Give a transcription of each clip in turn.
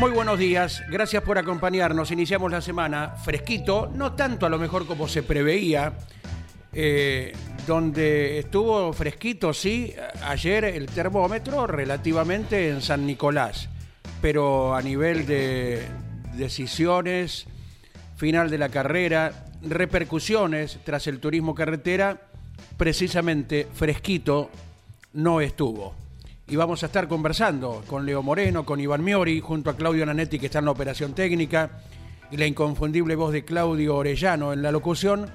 Muy buenos días, gracias por acompañarnos. Iniciamos la semana fresquito, no tanto a lo mejor como se preveía, eh, donde estuvo fresquito, sí, ayer el termómetro relativamente en San Nicolás, pero a nivel de decisiones, final de la carrera, repercusiones tras el turismo carretera, precisamente fresquito no estuvo. Y vamos a estar conversando con Leo Moreno, con Iván Miori, junto a Claudio Nanetti, que está en la operación técnica, y la inconfundible voz de Claudio Orellano en la locución,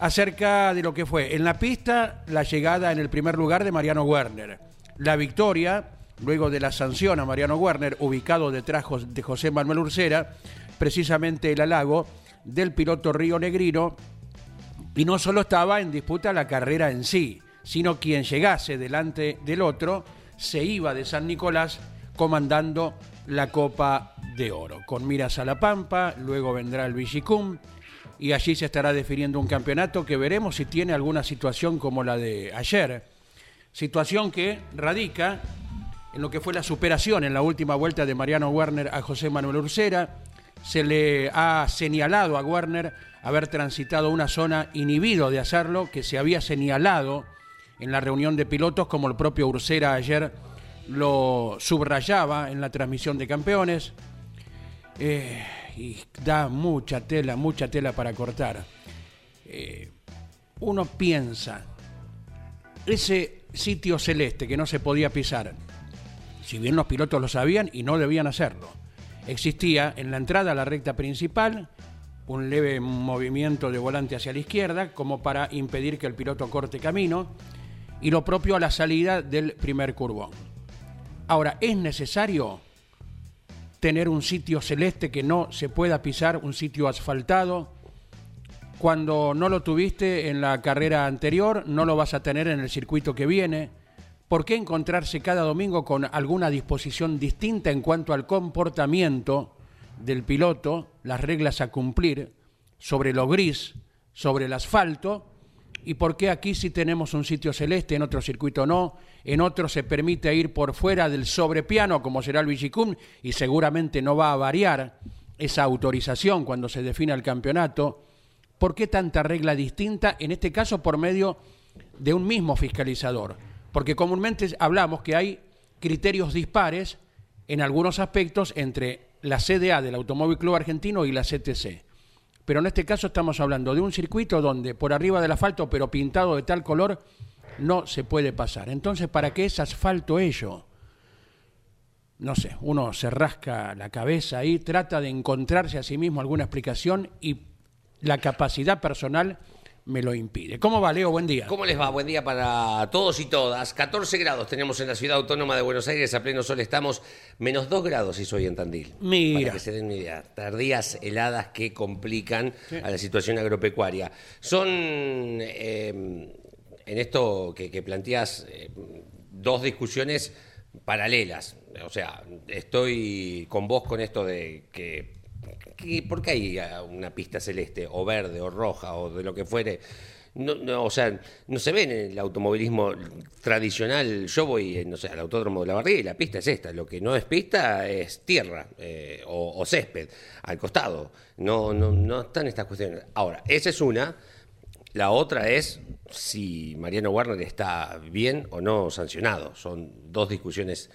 acerca de lo que fue en la pista la llegada en el primer lugar de Mariano Werner. La victoria, luego de la sanción a Mariano Werner, ubicado detrás de José Manuel Ursera, precisamente el halago del piloto Río Negrino, y no solo estaba en disputa la carrera en sí, sino quien llegase delante del otro se iba de San Nicolás comandando la Copa de Oro. Con miras a la Pampa, luego vendrá el Vigicum y allí se estará definiendo un campeonato que veremos si tiene alguna situación como la de ayer. Situación que radica en lo que fue la superación en la última vuelta de Mariano Werner a José Manuel Ursera, se le ha señalado a Werner haber transitado una zona inhibido de hacerlo, que se había señalado en la reunión de pilotos, como el propio Ursera ayer lo subrayaba en la transmisión de campeones. Eh, y da mucha tela, mucha tela para cortar. Eh, uno piensa, ese sitio celeste que no se podía pisar, si bien los pilotos lo sabían y no debían hacerlo, existía en la entrada a la recta principal un leve movimiento de volante hacia la izquierda como para impedir que el piloto corte camino y lo propio a la salida del primer curvón. Ahora, ¿es necesario tener un sitio celeste que no se pueda pisar, un sitio asfaltado? Cuando no lo tuviste en la carrera anterior, no lo vas a tener en el circuito que viene. ¿Por qué encontrarse cada domingo con alguna disposición distinta en cuanto al comportamiento del piloto, las reglas a cumplir sobre lo gris, sobre el asfalto? ¿Y por qué aquí sí tenemos un sitio celeste, en otro circuito no? En otro se permite ir por fuera del sobrepiano, como será el Vigicum, y seguramente no va a variar esa autorización cuando se defina el campeonato. ¿Por qué tanta regla distinta? En este caso por medio de un mismo fiscalizador porque comúnmente hablamos que hay criterios dispares en algunos aspectos entre la CDA del Automóvil Club Argentino y la CTC. Pero en este caso estamos hablando de un circuito donde por arriba del asfalto, pero pintado de tal color, no se puede pasar. Entonces, ¿para qué es asfalto ello? No sé, uno se rasca la cabeza ahí, trata de encontrarse a sí mismo alguna explicación y la capacidad personal me lo impide. ¿Cómo va, Leo? Buen día. ¿Cómo les va? Buen día para todos y todas. 14 grados tenemos en la ciudad autónoma de Buenos Aires, a pleno sol estamos, menos 2 grados hizo hoy en Tandil. Mira. Para que se den una idea. Tardías heladas que complican a la situación agropecuaria. Son, eh, en esto que, que planteas, eh, dos discusiones paralelas. O sea, estoy con vos con esto de que ¿Por qué hay una pista celeste o verde o roja o de lo que fuere? No, o sea, no se ve en el automovilismo tradicional. Yo voy, no sé, al autódromo de la barriga y la pista es esta. Lo que no es pista es tierra eh, o, césped al costado. No, no, no están estas cuestiones. Ahora, esa es una. La otra es si Mariano Warner está bien o no sancionado. Son dos discusiones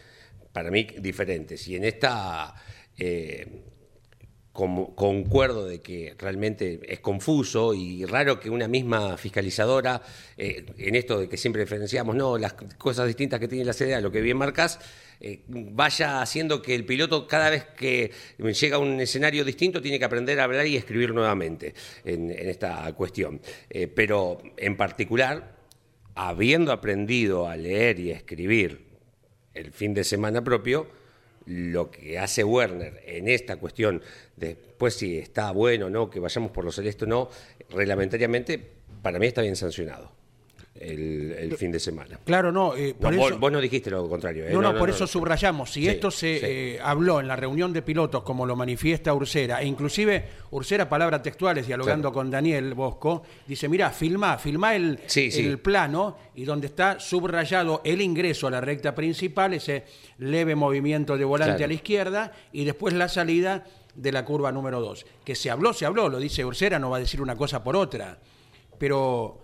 para mí diferentes. Y en esta eh, como- concuerdo de que realmente es confuso y raro que una misma fiscalizadora, eh, en esto de que siempre diferenciamos, no, las cosas distintas que tiene la CDA, lo que bien marcas, eh, vaya haciendo que el piloto cada vez que llega a un escenario distinto tiene que aprender a hablar y escribir nuevamente en, en esta cuestión. Eh, pero en particular, habiendo aprendido a leer y escribir el fin de semana propio, lo que hace Werner en esta cuestión, después si está bueno o no, que vayamos por lo celeste o no, reglamentariamente, para mí está bien sancionado el, el fin de semana. Claro, no, eh, No, por vos, eso... vos no dijiste lo contrario. ¿eh? No, no, por eso subrayamos. Si Sí, esto se sí. eh, habló en la reunión de pilotos, como lo manifiesta Ursera, e inclusive Ursera, palabras textuales, dialogando Claro. con Daniel Bosco, dice, mira, filma, filma el, sí. el plano y donde está subrayado el ingreso a la recta principal, ese leve movimiento de volante Claro. a la izquierda, y después la salida de la curva número 2. Que se habló, se habló, lo dice Ursera, no va a decir una cosa por otra. Pero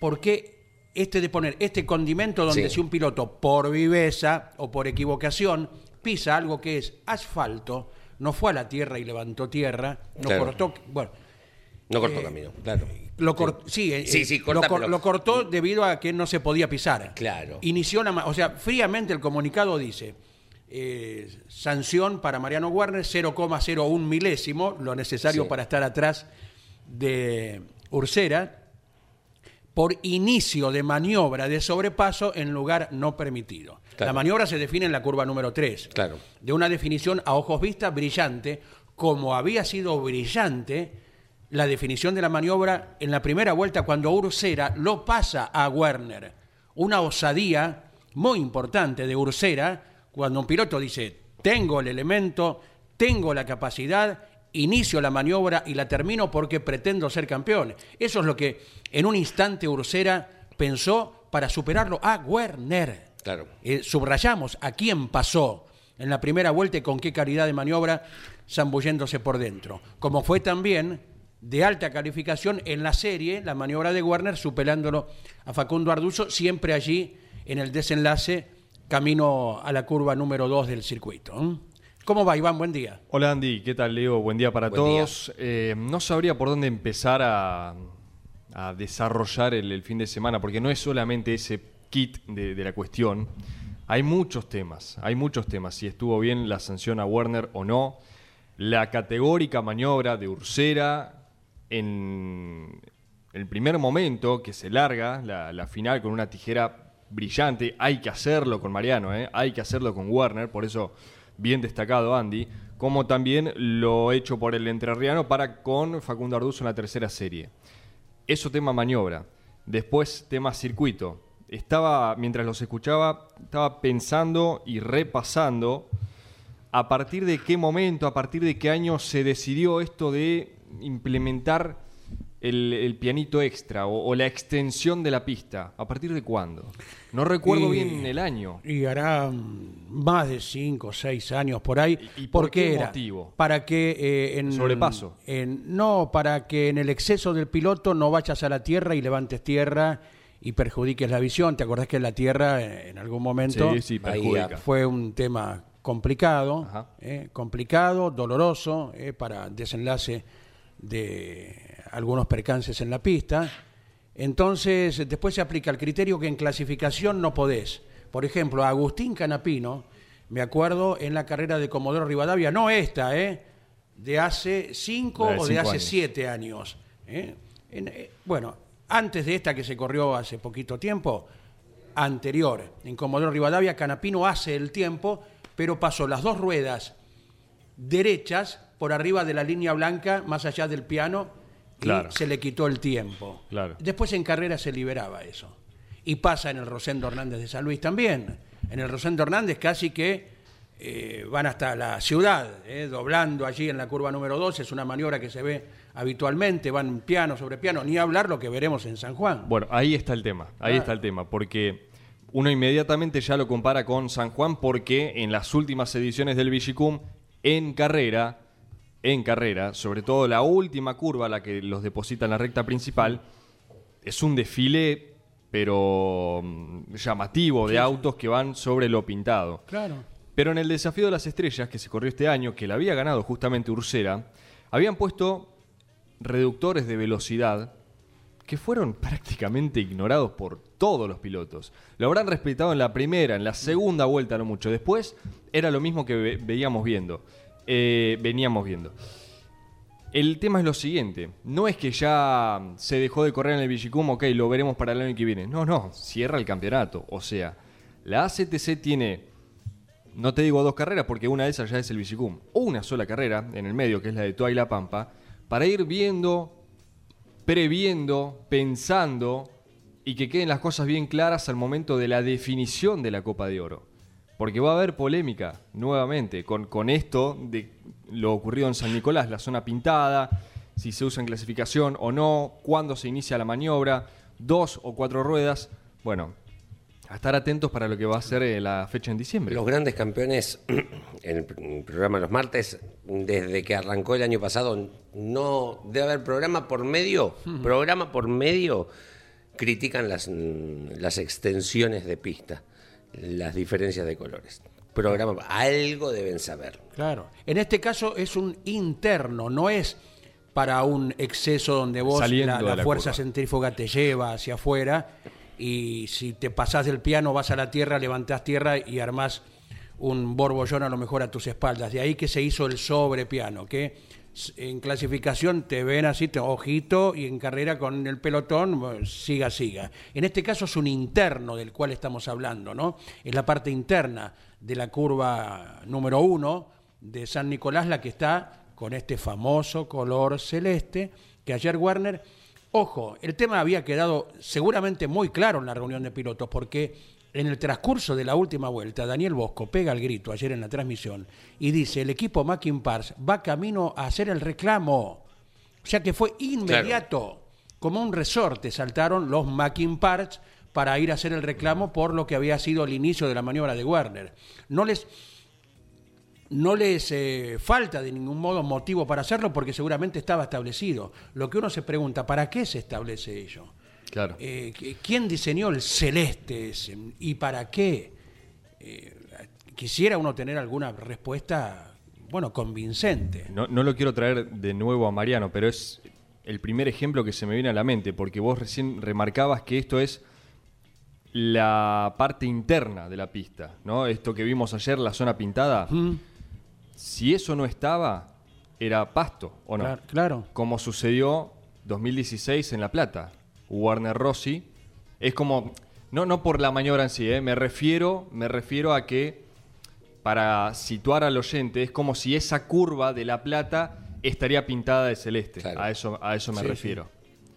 ¿por qué este de poner este condimento donde Sí. si un piloto por viveza o por equivocación pisa algo que es asfalto, no fue a la tierra y levantó tierra, no Claro. cortó, bueno, No cortó camino, claro. lo cor- sí, eh, Sí, eh, sí, lo, cor- lo cortó debido a que no se podía pisar. Claro. Inició la, o sea, fríamente el comunicado dice eh, sanción para Mariano Warner 0,01 milésimo, lo necesario Sí. para estar atrás de Ursera por inicio de maniobra de sobrepaso en lugar no permitido. Claro. La maniobra se define en la curva número 3. Claro. De una definición a ojos vistas brillante, como había sido brillante la definición de la maniobra en la primera vuelta cuando Ursera lo pasa a Werner. Una osadía muy importante de Ursera cuando un piloto dice, tengo el elemento, tengo la capacidad, inicio la maniobra y la termino porque pretendo ser campeón. Eso es lo que en un instante Ursera pensó para superarlo a Werner. Claro. Eh, subrayamos a quién pasó en la primera vuelta y con qué calidad de maniobra zambulléndose por dentro. Como fue también de alta calificación en la serie, la maniobra de Werner superándolo a Facundo Arduzo, siempre allí en el desenlace, camino a la curva número 2 del circuito. ¿Cómo va, Iván? Buen día. Hola Andy, ¿qué tal Leo? Buen día para Buen día. todos. Eh, no sabría por dónde empezar a, a desarrollar el, el fin de semana, porque no es solamente ese kit de, de la cuestión. Hay muchos temas, hay muchos temas. Si estuvo bien la sanción a Werner o no. La categórica maniobra de Ursera en el primer momento que se larga la, la final con una tijera brillante. Hay que hacerlo con Mariano, ¿eh? hay que hacerlo con Werner, por eso bien destacado Andy, como también lo hecho por el entrerriano para con Facundo Arduzo en la tercera serie. Eso tema maniobra. Después tema circuito. Estaba, mientras los escuchaba, estaba pensando y repasando a partir de qué momento, a partir de qué año se decidió esto de implementar el, el pianito extra o, o la extensión de la pista. ¿A partir de cuándo? No recuerdo Y- bien el año. Y hará mm, más de cinco o seis años por ahí. ¿Y- y por ¿Por qué qué era? motivo? Para que eh, en Sobrepaso. en- no, para que en el exceso del piloto no vayas a la tierra y levantes tierra y perjudiques la visión. ¿Te acordás que la tierra eh, en algún momento Sí, sí, Ahí, perjudica. fue un tema complicado, Ajá. eh, complicado, doloroso eh, para desenlace de algunos percances en la pista. Entonces, después se aplica el criterio que en clasificación no podés. Por ejemplo, Agustín Canapino, me acuerdo en la carrera de Comodoro Rivadavia, no esta, ¿eh? de hace cinco de o de hace años. siete años. ¿eh? En- eh, bueno, antes de esta que se corrió hace poquito tiempo, anterior, en Comodoro Rivadavia, Canapino hace el tiempo, pero pasó las dos ruedas derechas por arriba de la línea blanca, más allá del piano, y se le quitó el tiempo. Claro. Después en carrera se liberaba eso. Y pasa en el Rosendo Hernández de San Luis también. En el Rosendo Hernández casi que eh, van hasta la ciudad, eh, doblando allí en la curva número 2, es una maniobra que se ve habitualmente, van piano sobre piano, ni hablar lo que veremos en San Juan. Bueno, ahí está el tema, ahí Ah. está el tema, porque uno inmediatamente ya lo compara con San Juan porque en las últimas ediciones del Vigicum en carrera en carrera, sobre todo la última curva, la que los deposita en la recta principal, es un desfile, pero mm, llamativo, de autos que van sobre lo pintado. Claro. Pero en el desafío de las estrellas que se corrió este año, que la había ganado justamente Ursera, habían puesto reductores de velocidad que fueron prácticamente ignorados por todos los pilotos. Lo habrán respetado en la primera, en la segunda vuelta no mucho. Después era lo mismo que ve- veíamos viendo. Eh, veníamos viendo. El tema es lo siguiente, no es que ya se dejó de correr en el Vigicum, ok, lo veremos para el año que viene. No, no, cierra el campeonato. O sea, la ACTC tiene, no te digo dos carreras porque una de esas ya es el Vigicum, una sola carrera en el medio, que es la de Toa y La Pampa, para ir viendo, previendo, pensando y que queden las cosas bien claras al momento de la definición de la Copa de Oro. Porque va a haber polémica nuevamente con, con esto de lo ocurrido en San Nicolás, la zona pintada, si se usa en clasificación o no, cuándo se inicia la maniobra, dos o cuatro ruedas. Bueno, a estar atentos para lo que va a ser eh, la fecha en diciembre. Los grandes campeones en el pr- programa los martes, desde que arrancó el año pasado, no debe haber programa por medio, programa por medio, critican las, las extensiones de pista, las diferencias de colores. Programa, algo deben saber. Claro. En este caso es un interno, no es para un exceso donde vos Saliendo la, de la la fuerza curva. centrífuga te lleva hacia afuera y si te pasás del piano vas a la tierra, levantás tierra y armás un borbollón a lo mejor a tus espaldas. De ahí que se hizo el sobrepiano, que en clasificación te ven así, te, ojito, y en carrera con el pelotón, siga, siga. En este caso es un interno del cual estamos hablando, ¿no? Es la parte interna de la curva número uno de San Nicolás, la que está con este famoso color celeste, que ayer Werner, ojo, el tema había quedado seguramente muy claro en la reunión de pilotos, porque en el transcurso de la última vuelta, Daniel Bosco pega el grito ayer en la transmisión y dice, el equipo Mackin Pars va camino a hacer el reclamo. O sea que fue inmediato, como un resorte, saltaron los Mackin Parts para ir a hacer el reclamo por lo que había sido el inicio de la maniobra de Werner. No les, no les eh, falta de ningún modo motivo para hacerlo porque seguramente estaba establecido. Lo que uno se pregunta, ¿para qué se establece ello? Claro. Eh, ¿qui- ¿Quién diseñó el celeste ese? y para qué? Eh, quisiera uno tener alguna respuesta, bueno, convincente. No, no lo quiero traer de nuevo a Mariano, pero es el primer ejemplo que se me viene a la mente, porque vos recién remarcabas que esto es la parte interna de la pista, ¿no? Esto que vimos ayer, la zona pintada. Si eso no estaba, era pasto, ¿o no? Claro, claro. Como sucedió 2016 en La Plata. Warner Rossi. Es como, no, no por la maniobra en sí, ¿eh? me, refiero, me refiero a que, para situar al oyente, es como si esa curva de La Plata estaría pintada de celeste. Claro. A, eso, a eso me Sí, refiero.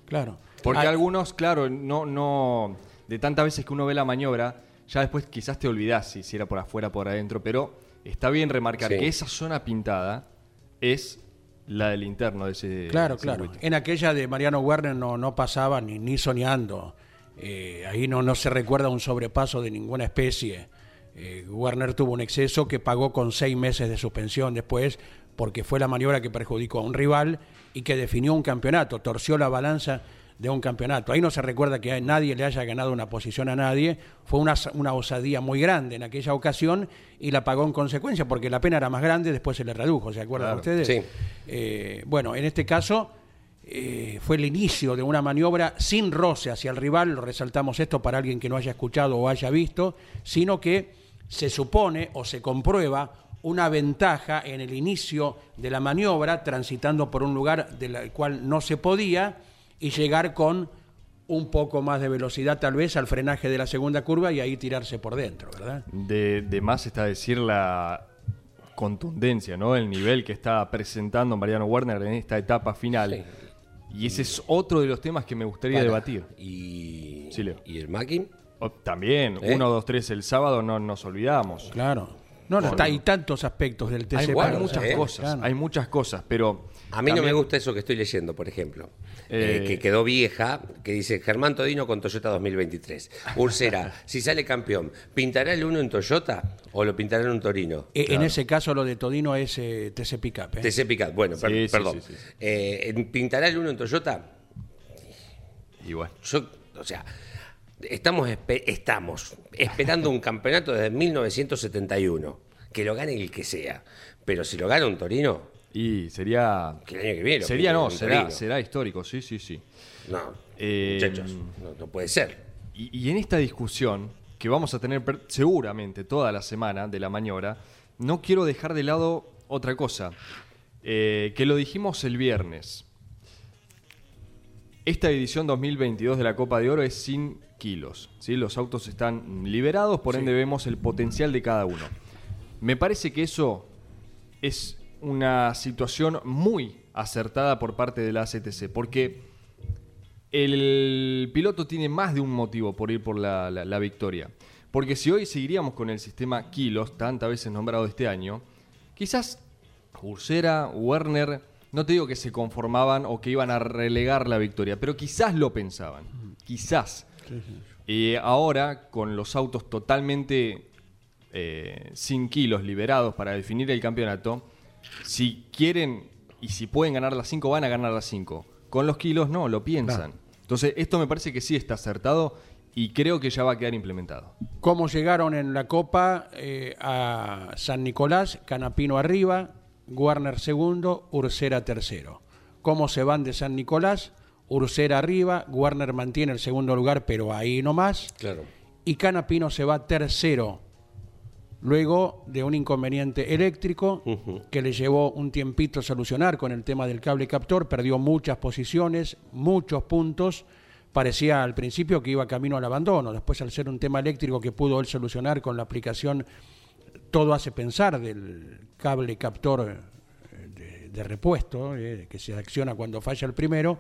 Claro. Porque Ah, algunos, claro, no, no. De tantas veces que uno ve la maniobra, ya después quizás te olvidás si, si era por afuera por adentro, pero está bien remarcar Sí. que esa zona pintada es la del interno de ese. Claro, claro. En aquella de Mariano Werner no, no pasaba ni, ni soñando. Eh, ahí no, no se recuerda un sobrepaso de ninguna especie. Eh, Werner tuvo un exceso que pagó con seis meses de suspensión después porque fue la maniobra que perjudicó a un rival y que definió un campeonato, torció la balanza de un campeonato. Ahí no se recuerda que nadie le haya ganado una posición a nadie. Fue una, una osadía muy grande en aquella ocasión y la pagó en consecuencia porque la pena era más grande, después se le redujo, ¿se acuerdan Claro. ustedes? Sí. Eh, bueno, en este caso eh, fue el inicio de una maniobra sin roce hacia el rival, lo resaltamos esto para alguien que no haya escuchado o haya visto, sino que se supone o se comprueba una ventaja en el inicio de la maniobra, transitando por un lugar del cual no se podía, y llegar con un poco más de velocidad tal vez al frenaje de la segunda curva y ahí tirarse por dentro, ¿verdad? De, de más está decir la contundencia, ¿no? El nivel que está presentando Mariano Werner en esta etapa final. Y ese es otro de los temas que me gustaría Para. debatir. Y, Sí, Leo. y el Mackin, O- también, ¿Eh? 1, 2, 3 el sábado no nos olvidamos. Claro. No, no, está, hay tantos aspectos del TC. Hay, muchas ¿eh? cosas, Claro. hay muchas cosas, pero A mí no me gusta eso que estoy leyendo, por ejemplo. Eh, Eh, que quedó vieja, que dice Germán Todino con Toyota 2023. Ursera, si sale campeón, ¿pintará el uno en Toyota o lo pintará en un Torino? Eh, En ese caso, lo de Todino es eh, TC Pickup. ¿eh? TC Picat, bueno, per- Sí, sí, perdón. sí. Eh, ¿Pintará el uno en Toyota? Yo, o sea, estamos, espe- estamos esperando un campeonato desde 1971. Que lo gane el que sea. Pero si lo gana un Torino, y sería que el año que viene. sería no, será, será histórico, sí, sí, sí. No, Eh, muchachos, no, no puede ser. Y, y en esta discusión, que vamos a tener seguramente toda la semana de la maniobra, no quiero dejar de lado otra cosa, eh, que lo dijimos el viernes. Esta edición 2022 de la Copa de Oro es sin kilos. ¿sí? Los autos están liberados, por ende vemos el potencial de cada uno. Me parece que eso es una situación muy acertada por parte de la ACTC, porque el piloto tiene más de un motivo por ir por la, la- la victoria. Porque si hoy seguiríamos con el sistema kilos, tantas veces nombrado este año, quizás Ursera, Werner, no te digo que se conformaban o que iban a relegar la victoria, pero quizás lo pensaban. Quizás. Y ahora, con los autos totalmente eh, sin kilos liberados para definir el campeonato, si quieren y si pueden ganar las 5, van a ganar las 5. Con los kilos no, lo piensan. Entonces, esto me parece que sí está acertado y creo que ya va a quedar implementado. ¿Cómo llegaron en la Copa eh, a San Nicolás? Canapino arriba, Warner segundo, Ursera tercero. ¿Cómo se van de San Nicolás? Ursera arriba, Warner mantiene el segundo lugar, pero ahí nomás. Claro. Y Canapino se va tercero, luego de un inconveniente eléctrico que le llevó un tiempito solucionar con el tema del cable captor, perdió muchas posiciones, muchos puntos, parecía al principio que iba camino al abandono, después al ser un tema eléctrico que pudo él solucionar con la aplicación, todo hace pensar del cable captor eh, de, de repuesto, eh, que se acciona cuando falla el primero,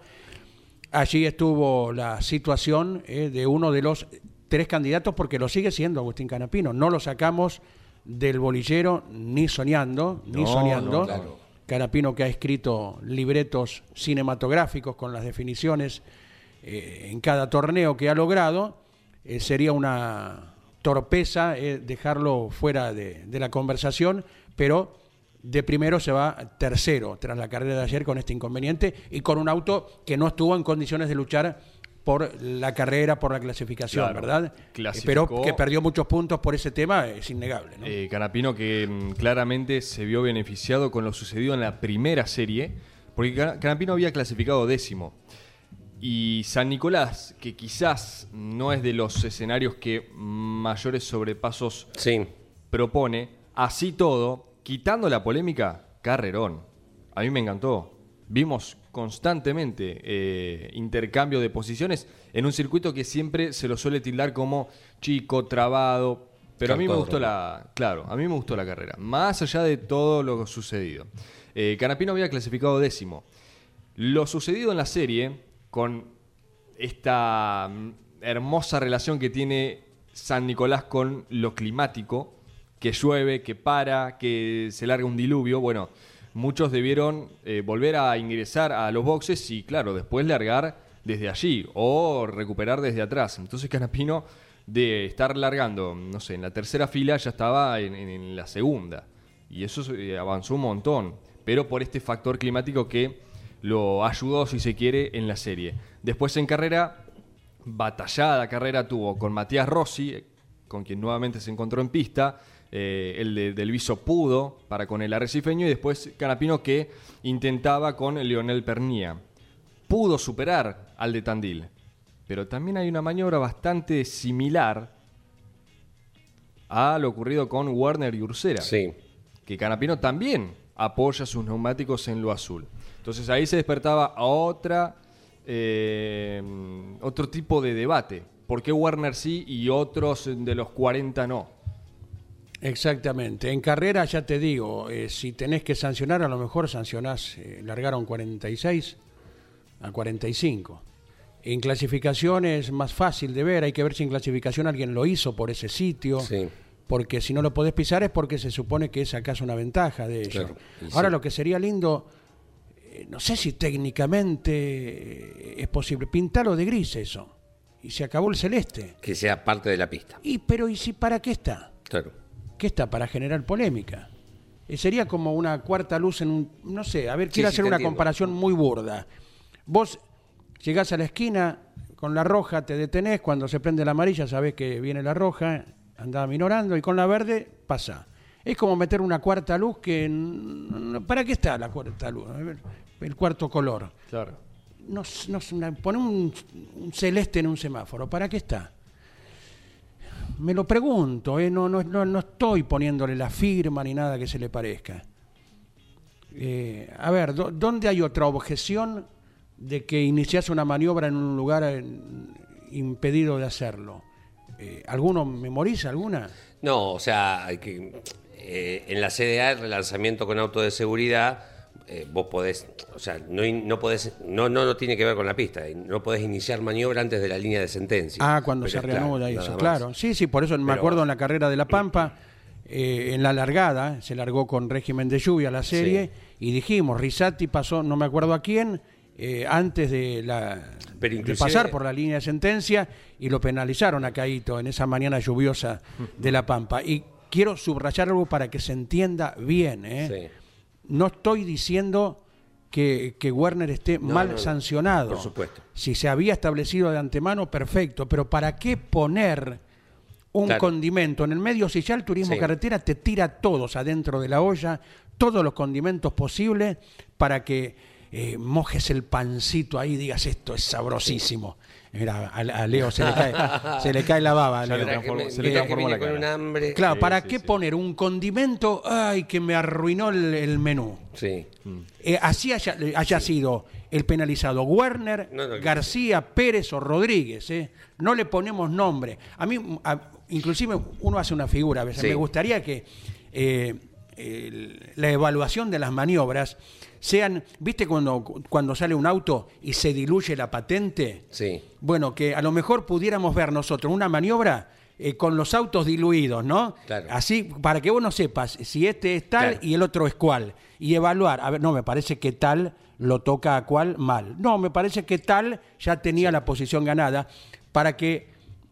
allí estuvo la situación eh, de uno de los tres candidatos, porque lo sigue siendo Agustín Canapino. No lo sacamos del bolillero ni soñando, ni soñando. no, claro. Canapino que ha escrito libretos cinematográficos con las definiciones eh, en cada torneo que ha logrado, eh, sería una torpeza eh, dejarlo fuera de, de la conversación, pero de primero se va tercero tras la carrera de ayer con este inconveniente y con un auto que no estuvo en condiciones de luchar por la carrera, por la clasificación, Claro, ¿verdad? clasificó- Pero que perdió muchos puntos por ese tema es innegable. ¿no? Eh, Canapino que mm, claramente se vio beneficiado con lo sucedido en la primera serie, porque Cana- Canapino había clasificado décimo. Y San Nicolás, que quizás no es de los escenarios que mayores sobrepasos Sí. propone, así todo, quitando la polémica, carrerón. A mí me encantó. Vimos constantemente eh, intercambio de posiciones en un circuito que siempre se lo suele tildar como chico, trabado. Pero a mí me gustó la. Claro, a mí me gustó la carrera. Más allá de todo lo sucedido. Eh, Canapino había clasificado décimo. Lo sucedido en la serie, con esta mm, hermosa relación que tiene San Nicolás con lo climático, que llueve, que para, que se larga un diluvio, bueno, muchos debieron eh, volver a ingresar a los boxes y, claro, después largar desde allí o recuperar desde atrás. Entonces Canapino, de estar largando, no sé, en la tercera fila, ya estaba en, la segunda. Y eso eh, avanzó un montón, pero por este factor climático que lo ayudó, si se quiere, en la serie. Después en carrera, batallada carrera tuvo con Matías Rossi, eh, con quien nuevamente se encontró en pista, eh, el de, del Viso pudo para con el arrecifeño y después Canapino que intentaba con Leonel Pernía. Pudo superar al de Tandil, pero también hay una maniobra bastante similar a lo ocurrido con Warner y Ursera Sí. que Canapino también apoya sus neumáticos en lo azul. Entonces ahí se despertaba otra, eh, otro tipo de debate. ¿Por qué Warner sí y otros de los 40 no? Exactamente. En carrera, ya te digo, eh, si tenés que sancionar, a lo mejor sancionás, eh, largaron 46 a 45. En clasificación es más fácil de ver, hay que ver si en clasificación alguien lo hizo por ese sitio. Sí. porque si no lo podés pisar es porque se supone que es acaso una ventaja de ellos. Claro, Ahora sí. lo que sería lindo, eh, no sé si técnicamente eh, es posible, pintarlo de gris eso. Y se acabó el celeste. Que sea parte de la pista. Y pero ¿y si para qué está? Claro. ¿Qué está? Para generar polémica. Eh, sería como una cuarta luz en un... No sé, a ver, quiero sí, hacer una entiendo. comparación muy burda. Vos llegás a la esquina con la roja, te detenés, cuando se prende la amarilla sabés que viene la roja, andás minorando, y con la verde pasa. Es como meter una cuarta luz que... ¿Para qué está la cuarta luz? El cuarto color. Claro. No, s- no, s- una- poné un, un celeste en un semáforo, ¿para qué está? Me lo pregunto, ¿eh? no, no, no, no estoy poniéndole la firma ni nada que se le parezca. Eh, a ver, ¿dó- ¿dónde hay otra objeción de que iniciase una maniobra en un lugar impedido de hacerlo? Eh, ¿Alguno memoriza alguna? No, o sea, que, eh, en la CDA, el relanzamiento con auto de seguridad, eh, vos podés, o sea, no, no podés, no, no, no tiene que ver con la pista, y no podés iniciar maniobra antes de la línea de sentencia. Ah, cuando Pero se claro, reanuda nada eso, claro. Sí, sí, por eso me Pero- acuerdo en la carrera de La Pampa, eh, en la largada, se largó con régimen de lluvia la serie, y dijimos, Risati pasó, no me acuerdo a quién, eh, antes de, la, de pasar por la línea de sentencia, y lo penalizaron a Caíto en esa mañana lluviosa de La Pampa. Y quiero subrayar algo para que se entienda bien, ¿eh? Sí. No estoy diciendo que, que Werner esté No, mal no, sancionado. Por supuesto. Si se había establecido de antemano, perfecto. Pero ¿para qué poner un Claro. condimento en el medio? Si ya el turismo Sí. carretera te tira todos adentro de la olla, todos los condimentos posibles para que eh, mojes el pancito ahí y digas esto es sabrosísimo. Mira, a, a Leo se le cae, se le cae la baba. a le transformó- se le transformó la con cara. un hambre. Claro, Sí, ¿para sí, qué sí. poner un condimento? Ay, que me arruinó el, el menú. Sí. Eh, así haya, haya sido el penalizado Werner, No, no, que- García, Pérez o Rodríguez. ¿eh? No le ponemos nombre. A mí, a- inclusive, uno hace una figura. A veces Sí. me gustaría que eh, el- la evaluación de las maniobras sean, ¿viste cuando, cuando sale un auto y se diluye la patente? Sí. Bueno, que a lo mejor pudiéramos ver nosotros una maniobra eh, con los autos diluidos, ¿no? Claro. Así, para que vos no sepas si este es tal Claro. y el otro es cual. Y evaluar, a ver, no, me parece que tal lo toca a cual mal. No, me parece que tal ya tenía la posición ganada para que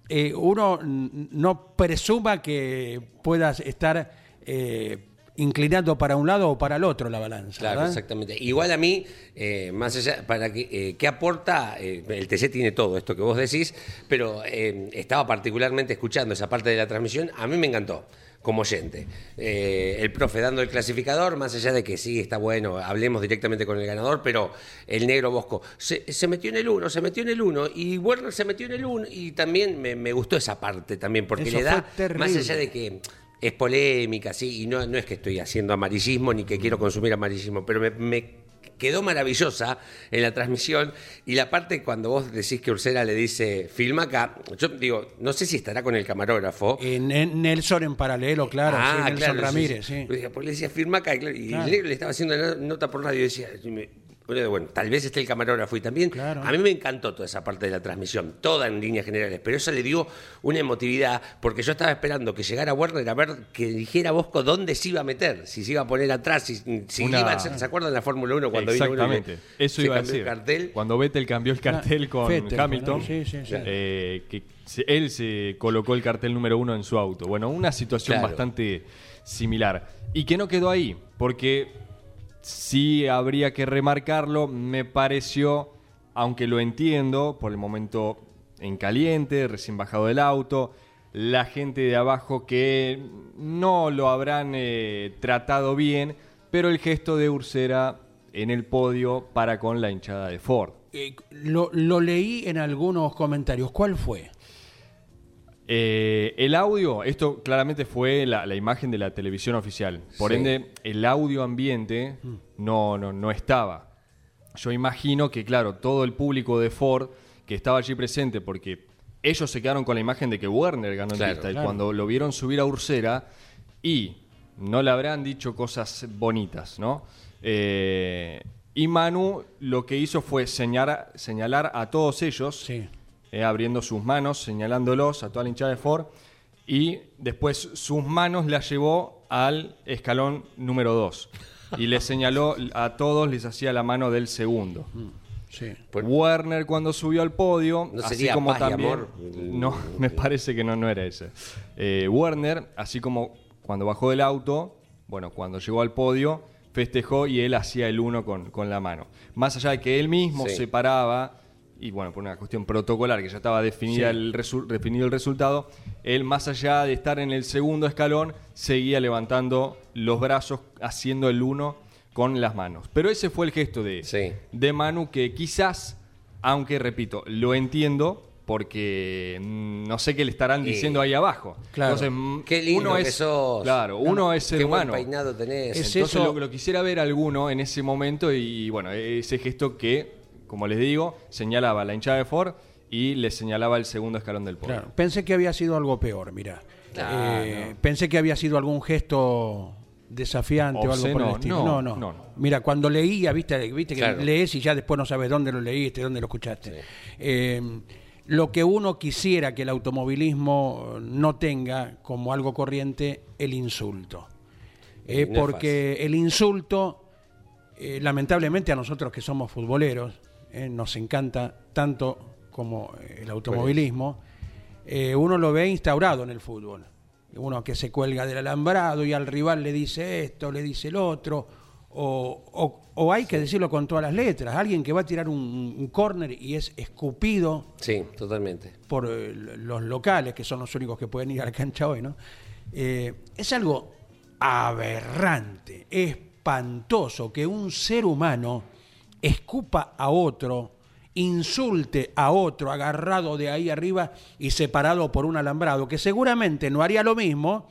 eh, uno no presuma que puedas estar eh, inclinando para un lado o para el otro la balanza. Claro, ¿verdad? exactamente. Igual a mí, eh, más allá, para que, eh, ¿qué aporta? Eh, el TC tiene todo esto que vos decís, pero estaba particularmente escuchando esa parte de la transmisión, a mí me encantó como oyente. Eh, el profe dando el clasificador, más allá de que sí, está bueno, hablemos directamente con el ganador, pero el negro Bosco se, se metió en el 1, se metió en el 1, y Werner se metió en el 1, y también me, me gustó esa parte también, porque Eso le da, más allá de que es polémica, sí, y no, no es que estoy haciendo amarillismo ni que quiero consumir amarillismo, pero me, me quedó maravillosa en la transmisión y la parte cuando vos decís que Ursera le dice, filma acá, yo digo, no sé si estará con el camarógrafo. En, en Nelson en paralelo, claro, sí, Nelson Ah, claro, Ramírez, sí. sí. Porque después le decía, firma acá, y, claro, y le estaba haciendo la nota por radio y decía, bueno, tal vez esté el camarógrafo y también Claro. a mí me encantó toda esa parte de la transmisión, toda en líneas generales, pero eso le dio una emotividad porque yo estaba esperando que llegara Werner a ver que dijera Bosco dónde se iba a meter, si se iba a poner atrás, si, si Una- iba a ser- ¿se acuerdan de la Fórmula 1 cuando vino uno Exactamente. Eso iba a decir. el cartel? Cuando Vettel cambió el cartel con Hamilton, ¿no? Sí, sí, sí. eh, que él se colocó el cartel número uno en su auto. Bueno, una situación Claro. bastante similar. Y que no quedó ahí, porque sí habría que remarcarlo, me pareció, aunque lo entiendo, por el momento en caliente, recién bajado del auto, la gente de abajo que no lo habrán eh, tratado bien, pero el gesto de Ursera en el podio para con la hinchada de Ford. Eh, lo, lo leí en algunos comentarios. ¿Cuál fue? Eh, el audio, esto claramente fue la, la imagen de la televisión oficial. Por Sí. ende, el audio ambiente no, no, no estaba. Yo imagino que, claro, todo el público de Ford que estaba allí presente, porque ellos se quedaron con la imagen de que Werner ganó Claro, pista, y cuando lo vieron subir a Ursera, y no le habrán dicho cosas bonitas, ¿no? Eh, y Manu lo que hizo fue señalar, señalar a todos ellos Sí. Eh, abriendo sus manos, señalándolos a toda la hinchada de Ford y después sus manos las llevó al escalón número 2 y les señaló a todos, les hacía la mano del segundo. Sí. Por- Werner cuando subió al podio, ¿No así sería como paz y también, amor? no, me parece que no, no era ese. Eh, Werner, así como cuando bajó del auto, bueno, cuando llegó al podio, festejó y él hacía el uno con, con la mano. Más allá de que él mismo Sí. se paraba, y bueno, por una cuestión protocolar, que ya estaba definida Sí. el resu- definido el resultado, él más allá de estar en el segundo escalón, seguía levantando los brazos, haciendo el uno con las manos. Pero ese fue el gesto de, Sí. de Manu que quizás, aunque repito, lo entiendo porque no sé qué le estarán diciendo ahí abajo. Claro. Entonces, mm, Qué lindo uno que es, sos. Claro, uno es ser Qué buen humano. peinado tenés. Es Entonces eso- lo, lo quisiera ver alguno en ese momento y bueno, ese gesto que, como les digo, señalaba la hinchada de Ford y le señalaba el segundo escalón del podio. Claro, pensé que había sido algo peor, mira. Ah, Eh, Pensé que había sido algún gesto desafiante o algo por el estilo. no, No, no. no, no. Mira, cuando leía, viste, viste que Claro. lees y ya después no sabes dónde lo leíste, dónde lo escuchaste. Eh, lo que uno quisiera que el automovilismo no tenga como algo corriente, el insulto. Eh, No porque el insulto, eh, lamentablemente a nosotros que somos futboleros, eh, nos encanta tanto como eh, el automovilismo, eh, uno lo ve instaurado en el fútbol. Uno que se cuelga del alambrado y al rival le dice esto, le dice el otro, o, o- o hay que decirlo con todas las letras, alguien que va a tirar un, un córner y es escupido Sí, totalmente. por eh, los locales, que son los únicos que pueden ir a la cancha hoy, ¿no? Es algo aberrante, espantoso que un ser humano escupa a otro, insulte a otro agarrado de ahí arriba y separado por un alambrado, que seguramente no haría lo mismo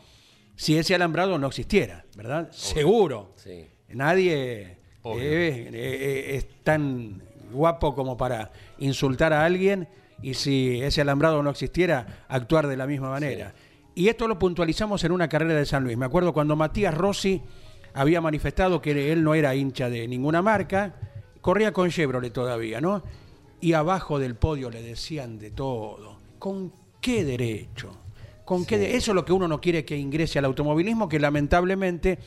si ese alambrado no existiera, ¿verdad? Seguro. Sí. Nadie Obvio. eh, eh, es tan guapo como para insultar a alguien y si ese alambrado no existiera, actuar de la misma manera. Y esto lo puntualizamos en una carrera de San Luis. Me acuerdo cuando Matías Rossi había manifestado que él no era hincha de ninguna marca, corría con Chevrolet todavía, ¿no? Y abajo del podio le decían de todo. ¿Con qué derecho? ¿Con qué de- Eso es lo que uno no quiere que ingrese al automovilismo, que lamentablemente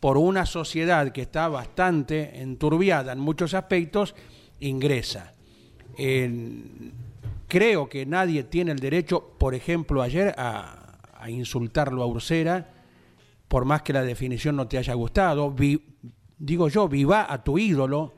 por una sociedad que está bastante enturbiada en muchos aspectos, ingresa. En- creo que nadie tiene el derecho, por ejemplo, ayer a, a insultarlo a Ursera, por más que la definición no te haya gustado. Vi- digo yo, viva a tu ídolo,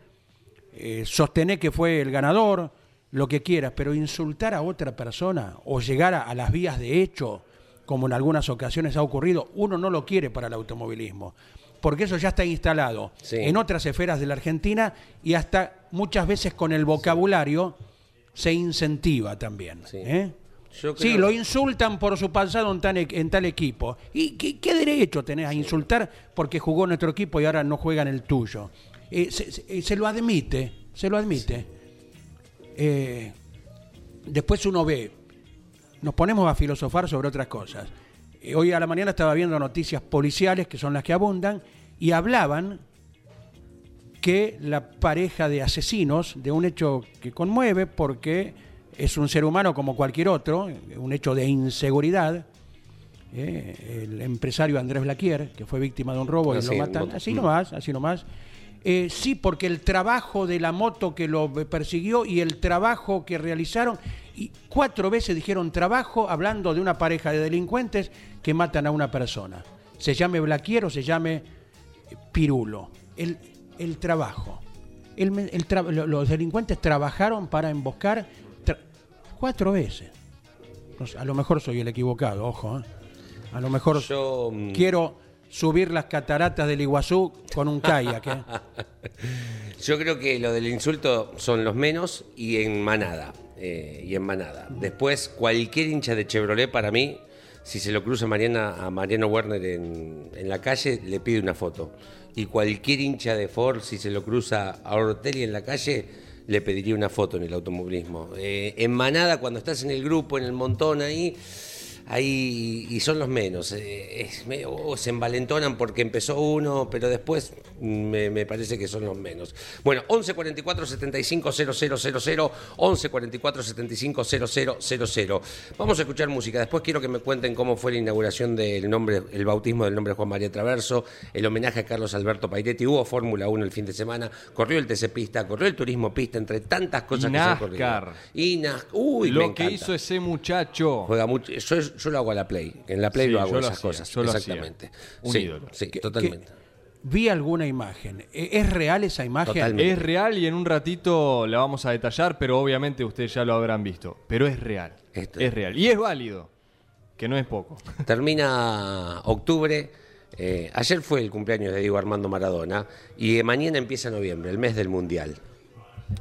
eh, sostener que fue el ganador, lo que quieras, pero insultar a otra persona o llegar a, a las vías de hecho, como en algunas ocasiones ha ocurrido, uno no lo quiere para el automovilismo, porque eso ya está instalado Sí. en otras esferas de la Argentina y hasta muchas veces con el vocabulario se incentiva también. Sí. ¿eh? Sí, lo insultan por su pasado en tal, e- en tal equipo. ¿Y qué, qué derecho tenés a insultar porque jugó en nuestro equipo y ahora no juega en el tuyo? Eh, se, se- eh, se lo admite, se lo admite. Eh, después uno ve, nos ponemos a filosofar sobre otras cosas. Eh, hoy a la mañana estaba viendo noticias policiales, que son las que abundan, y hablaban que la pareja de asesinos, de un hecho que conmueve porque es un ser humano como cualquier otro, un hecho de inseguridad, eh, el empresario Andrés Blaquier, que fue víctima de un robo y Así, lo matan, así nomás, así nomás. Eh, sí, porque el trabajo de la moto que lo persiguió y el trabajo que realizaron, y cuatro veces dijeron trabajo hablando de una pareja de delincuentes que matan a una persona. Se llame Blaquier o se llame eh, Pirulo. El, el trabajo. El me- el tra- lo- los delincuentes trabajaron para emboscar tra- cuatro veces. No sé, a lo mejor soy el equivocado, ojo. ¿eh? A lo mejor Yo, mm, quiero subir las cataratas del Iguazú con un kayak. ¿eh? Yo creo que lo del insulto son los menos y en manada. eh, y en manada. Después, cualquier hincha de Chevrolet para mí, si se lo cruza a Mariano Werner en, en la calle, le pide una foto. Y cualquier hincha de Ford, si se lo cruza a Ortelli en la calle, le pediría una foto en el automovilismo. Eh, en manada, cuando estás en el grupo, en el montón ahí, ahí y son los menos. eh, es se envalentonan porque empezó uno, pero después me, me parece que son los menos. Bueno, 11 44 75 000, 11 44 75 000. Vamos a escuchar música. Después quiero que me cuenten cómo fue la inauguración del nombre, el bautismo del nombre de Juan María Traverso, el homenaje a Carlos Alberto Pairetti. Hubo Fórmula 1 el fin de semana, corrió el TC Pista, corrió el Turismo Pista, entre tantas cosas Y que se han corrido. Y NASCAR. Uy, me Lo que hizo ese muchacho. Juega mucho. Yo, yo lo hago a la Play. En la Play Sí, lo hago yo lo esas hacía, cosas. yo lo hacía. Exactamente. Un sí, ídolo. Sí, Que- totalmente. que- vi alguna imagen. ¿E- ¿Es real esa imagen? Totalmente. Es real y en un ratito la vamos a detallar, pero obviamente ustedes ya lo habrán visto. Pero es real. Esto- Es real. Y es válido. Que no es poco. Termina octubre. eh, ayer fue el cumpleaños de Diego Armando Maradona y mañana empieza noviembre, el mes del Mundial.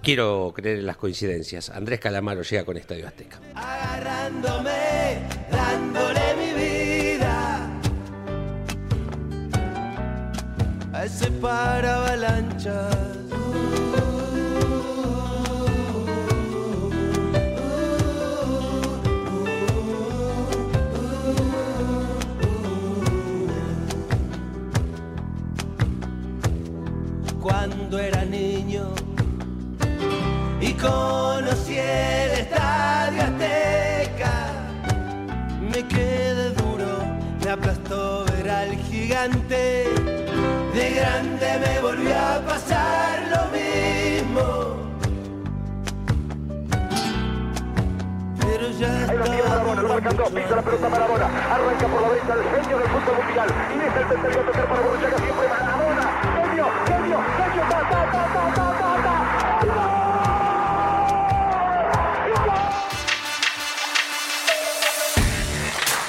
Quiero creer en las coincidencias. Andrés Calamaro llega con Estadio Azteca. agarrándome, dándole mi vida a ese paravalanchas. Cuando gigante. De grande me volvió a pasar lo mismo. Pero ya Ahí lo tiene Marabona, lo marcan dos, pisa la pelota Marabona, arranca por la derecha el genio del fútbol mundial y deja el tercero tocar para Borruchaga siempre Marabona, genio, genio, genio, ta, ta, ta, ta, ta, ta, ta.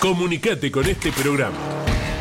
Comunicate con este programa.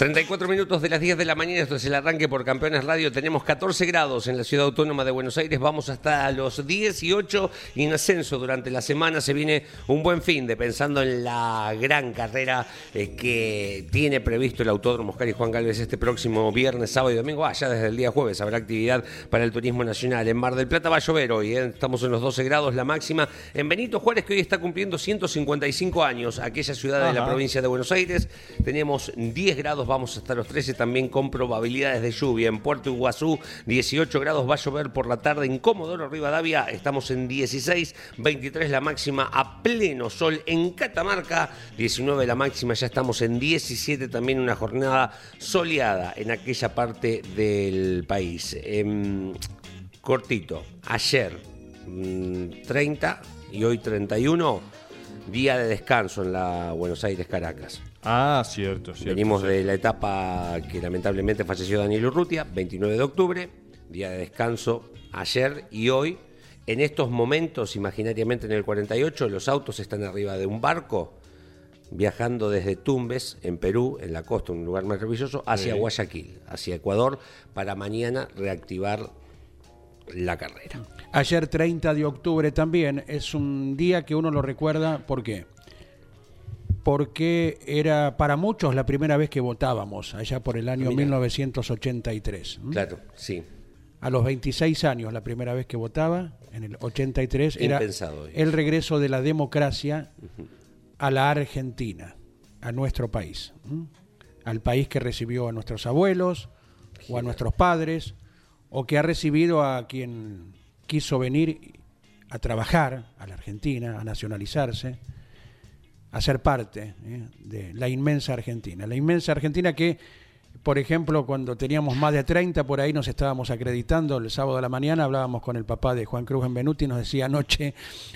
34 minutos de las 10 de la mañana, esto es el arranque por Campeones Radio. Tenemos 14 grados en la ciudad autónoma de Buenos Aires, vamos hasta los 18 y en ascenso durante la semana. Se viene un buen fin de pensando en la gran carrera eh, que tiene previsto el Autódromo Oscar y Juan Galvez este próximo viernes, sábado y domingo. Ah, ya desde el día jueves habrá actividad para el turismo nacional. En Mar del Plata va a llover hoy, eh, estamos en los 12 grados, la máxima. En Benito Juárez, que hoy está cumpliendo 155 años, aquella ciudad de la provincia de Buenos Aires, tenemos 10 grados, vamos hasta los 13 también con probabilidades de lluvia. En Puerto Iguazú, 18 grados, va a llover por la tarde. En Comodoro Rivadavia, estamos en 16, 23 la máxima a pleno sol. En Catamarca, 19 la máxima, ya estamos en 17 también una jornada soleada en aquella parte del país. Em, cortito, ayer mm, 30 y hoy 31, día de descanso en la Buenos Aires Caracas. Ah, cierto, cierto. Venimos cierto. de la etapa que lamentablemente falleció Daniel Urrutia, 29 de octubre, día de descanso ayer y hoy. En estos momentos, imaginariamente en el 48, los autos están arriba de un barco viajando desde Tumbes, en Perú, en la costa, un lugar maravilloso, hacia Sí. Guayaquil, hacia Ecuador, para mañana reactivar la carrera. Ayer 30 de octubre también es un día que uno lo recuerda, ¿por qué? Porque era para muchos la primera vez que votábamos, allá por el año Mira. 1983. ¿m? Claro, sí. A los 26 años la primera vez que votaba, en el 83, era Impensado el regreso de la democracia a la Argentina, a nuestro país, ¿m? al país que recibió a nuestros abuelos o a nuestros padres, o que ha recibido a quien quiso venir a trabajar a la Argentina, a nacionalizarse, a ser parte ¿eh? de la inmensa Argentina. La inmensa Argentina que, por ejemplo, cuando teníamos más de 30, por ahí nos estábamos acreditando, el sábado de la mañana hablábamos con el papá de Juan Cruz en Benuti y nos decía anoche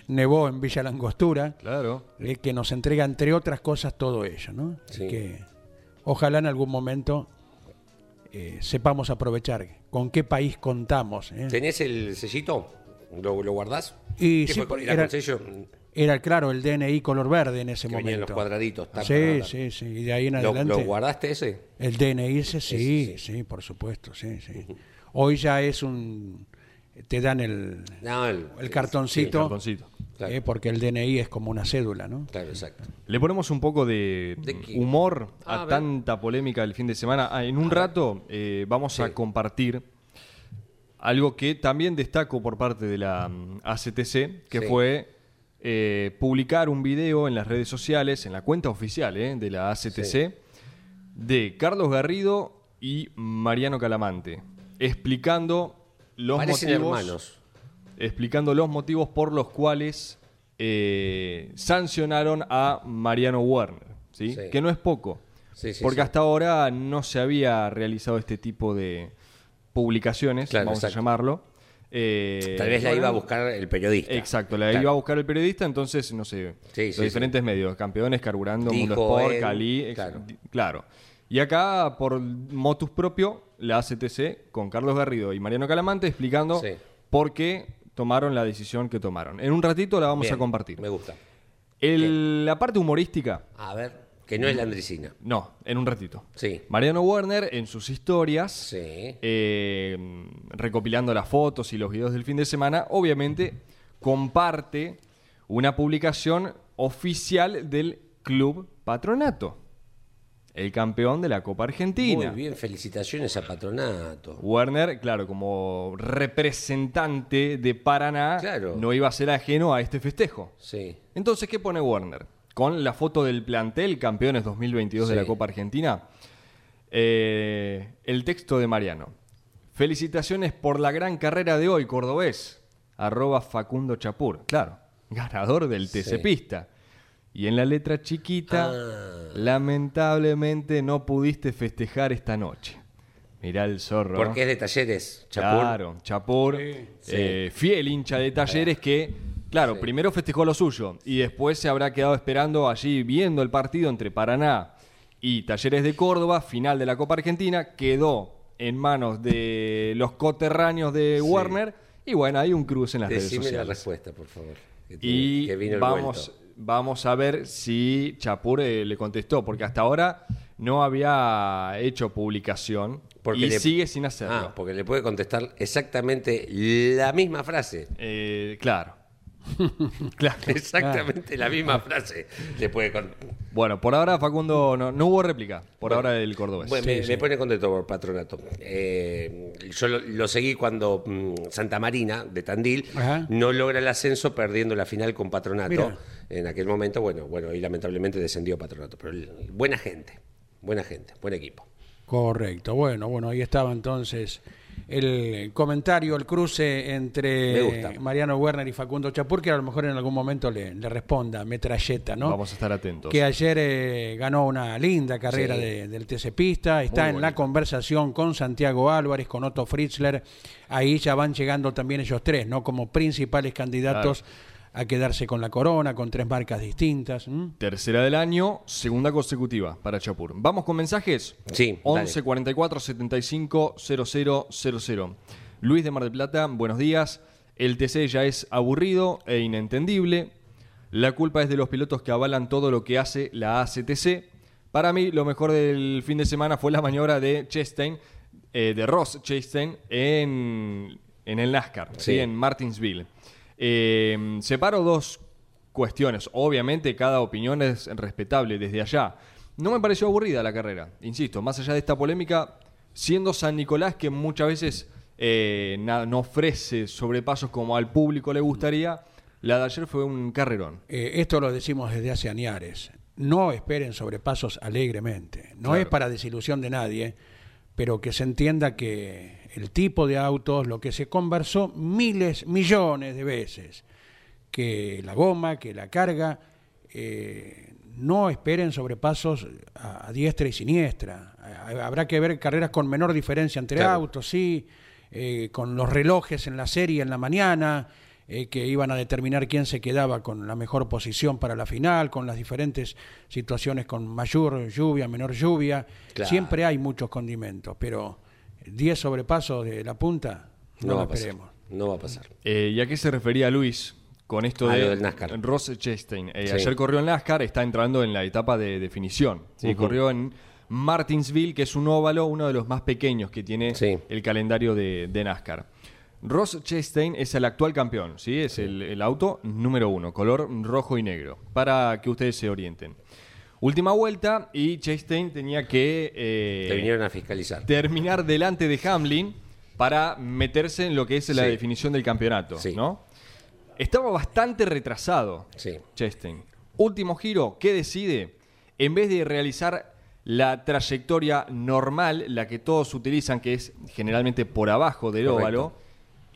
nevó en Villa Langostura, Claro. eh, que nos entrega, entre otras cosas, todo ello. ¿no? Sí. Que ojalá en algún momento eh, sepamos aprovechar con qué país contamos. ¿eh? ¿Tenés el sellito? ¿Lo, lo guardás? Y ¿Qué sí, fue era- era con sello? Era, claro, el DNI color verde en ese Que momento. los cuadraditos. Sí, sí, sí. Y de ahí en tac. ¿Lo, adelante. lo guardaste ese? El DNI ese sí, Ese sí, por supuesto, sí, sí. Hoy ya es un te dan el, No, el, el cartoncito, Cartoncito. Claro. eh, porque el DNI es como una cédula, ¿no? Claro, exacto. Le ponemos un poco de, humor Ah, a, tanta polémica del fin de semana. Ah, en un rato eh, vamos a Sí. compartir algo que también destaco por parte de la mm, ACTC, que Sí. fue eh, publicar un video en las redes sociales, en la cuenta oficial eh, de la ACTC, Sí. de Carlos Garrido y Mariano Calamante, explicando los Parecen motivos hermanos. explicando los motivos por los cuales eh, sancionaron a Mariano Werner, ¿sí? Sí. que no es poco, Sí, porque hasta ahora no se había realizado este tipo de publicaciones, Claro, vamos a llamarlo. Eh, Tal vez la iba a buscar el periodista. Exacto, la Claro. iba a buscar el periodista, entonces, no sé, Sí, los sí, diferentes medios, Campeones, Carburando, Dijo Mundo Sport, él, Cali, claro. claro. Y acá, por motus propio, la ACTC, con Carlos Garrido y Mariano Calamante, explicando Sí. por qué tomaron la decisión que tomaron. En un ratito la vamos Bien, a compartir. Me gusta. El- la parte humorística, A ver, que no es la Andricina. no, en un ratito. Sí. Mariano Werner, en sus historias, Sí. eh, recopilando las fotos y los videos del fin de semana, obviamente comparte una publicación oficial del Club Patronato, el campeón de la Copa Argentina. Muy bien, felicitaciones a Patronato. Werner, claro, como representante de Paraná, Claro. no iba a ser ajeno a este festejo. Sí. Entonces, ¿qué pone Warner? Con la foto del plantel, campeones 2022 de la Copa Argentina, eh, el texto de Mariano. Felicitaciones por la gran carrera de hoy, cordobés. Arroba Facundo Chapur. Claro, ganador del TC Sí. Pista. Y en la letra chiquita, Ah. lamentablemente no pudiste festejar esta noche. Mirá el zorro. Porque es de talleres, Chapur. Claro, Chapur, eh, fiel hincha de talleres que, claro, Sí. primero festejó lo suyo y después se habrá quedado esperando allí viendo el partido entre Paraná y Talleres de Córdoba, final de la Copa Argentina, quedó en manos de los coterráneos de Warner y bueno, hay un cruce en las redes Decime la sociales. respuesta, por favor. que Y que vino el vamos, vuelto. vamos a ver si Chapur eh, le contestó, porque hasta ahora no había hecho publicación Porque y le- sigue sin hacerlo. Ah, porque le puede contestar exactamente la misma frase. Eh, claro. claro. Exactamente la misma frase. Le puede con- Bueno, por ahora Facundo no, no hubo réplica. Por ahora del cordobés. Bueno, me, me pone contento por patronato. Eh, yo lo, lo seguí cuando mm, Santa Marina, de Tandil, Ajá. no logra el ascenso perdiendo la final con patronato. Mira. En aquel momento, bueno, bueno, y lamentablemente descendió patronato. Pero el- buena gente, buena gente, buen equipo. Correcto, bueno, bueno, ahí estaba entonces el comentario, el cruce entre. Mariano Werner y Facundo Chapur, que a lo mejor en algún momento le, le responda, metralleta, ¿no? Vamos a estar atentos. Que ayer eh, ganó una linda carrera Sí. de- del TC Pista, está Muy en la conversación con Santiago Álvarez, con Otto Fritzler, ahí ya van llegando también ellos tres, ¿no? Como principales candidatos a quedarse con la corona, con tres marcas distintas. Tercera del año, segunda consecutiva para Chapur. Vamos con mensajes. Sí, 11 dale. 44 75 00 00. Luis de Mar del Plata, buenos días. El TC ya es aburrido e inentendible. La culpa es de los pilotos que avalan todo lo que hace la ACTC. Para mí, lo mejor del fin de semana fue la maniobra de Chastain, eh, de Ross Chastain, en, en el NASCAR, ¿sí? Sí. en Martinsville. Eh, separo dos cuestiones. Obviamente cada opinión es respetable desde allá. No me pareció aburrida la carrera, insisto, más allá de esta polémica, siendo San Nicolás que muchas veces eh, no ofrece sobrepasos como al público le gustaría, la de ayer fue un carrerón. Eh, esto lo decimos desde hace añares. No esperen sobrepasos alegremente. No Claro. es para desilusión de nadie, pero que se entienda que el tipo de autos, lo que se conversó miles, millones de veces, que la goma, que la carga, eh, no esperen sobrepasos a, a diestra y siniestra. A- Habrá que ver carreras con menor diferencia entre Claro. autos, sí, eh, con los relojes en la serie en la mañana, eh, que iban a determinar quién se quedaba con la mejor posición para la final, con las diferentes situaciones con mayor lluvia, menor lluvia. Claro. Siempre hay muchos condimentos, pero 10 sobrepasos de la punta, no, No, lo va a pasar. esperemos. No va a pasar. Eh, ¿Y a qué se refería Luis con esto A de lo del NASCAR. Ross Chastain? Eh, Sí. Ayer corrió en NASCAR, está entrando en la etapa de definición. ¿sí? Corrió en Martinsville, que es un óvalo, uno de los más pequeños que tiene Sí. el calendario de, de NASCAR. Ross Chastain es el actual campeón, ¿sí? Es el, el auto número uno, color rojo y negro, para que ustedes se orienten. Última vuelta y Chastain tenía que eh, Te vinieron a fiscalizar. terminar delante de Hamlin para meterse en lo que es la Sí. definición del campeonato, Sí. ¿no? Estaba bastante retrasado Sí. Chastain. Último giro, ¿qué decide? En vez de realizar la trayectoria normal, la que todos utilizan, que es generalmente por abajo del Correcto. óvalo,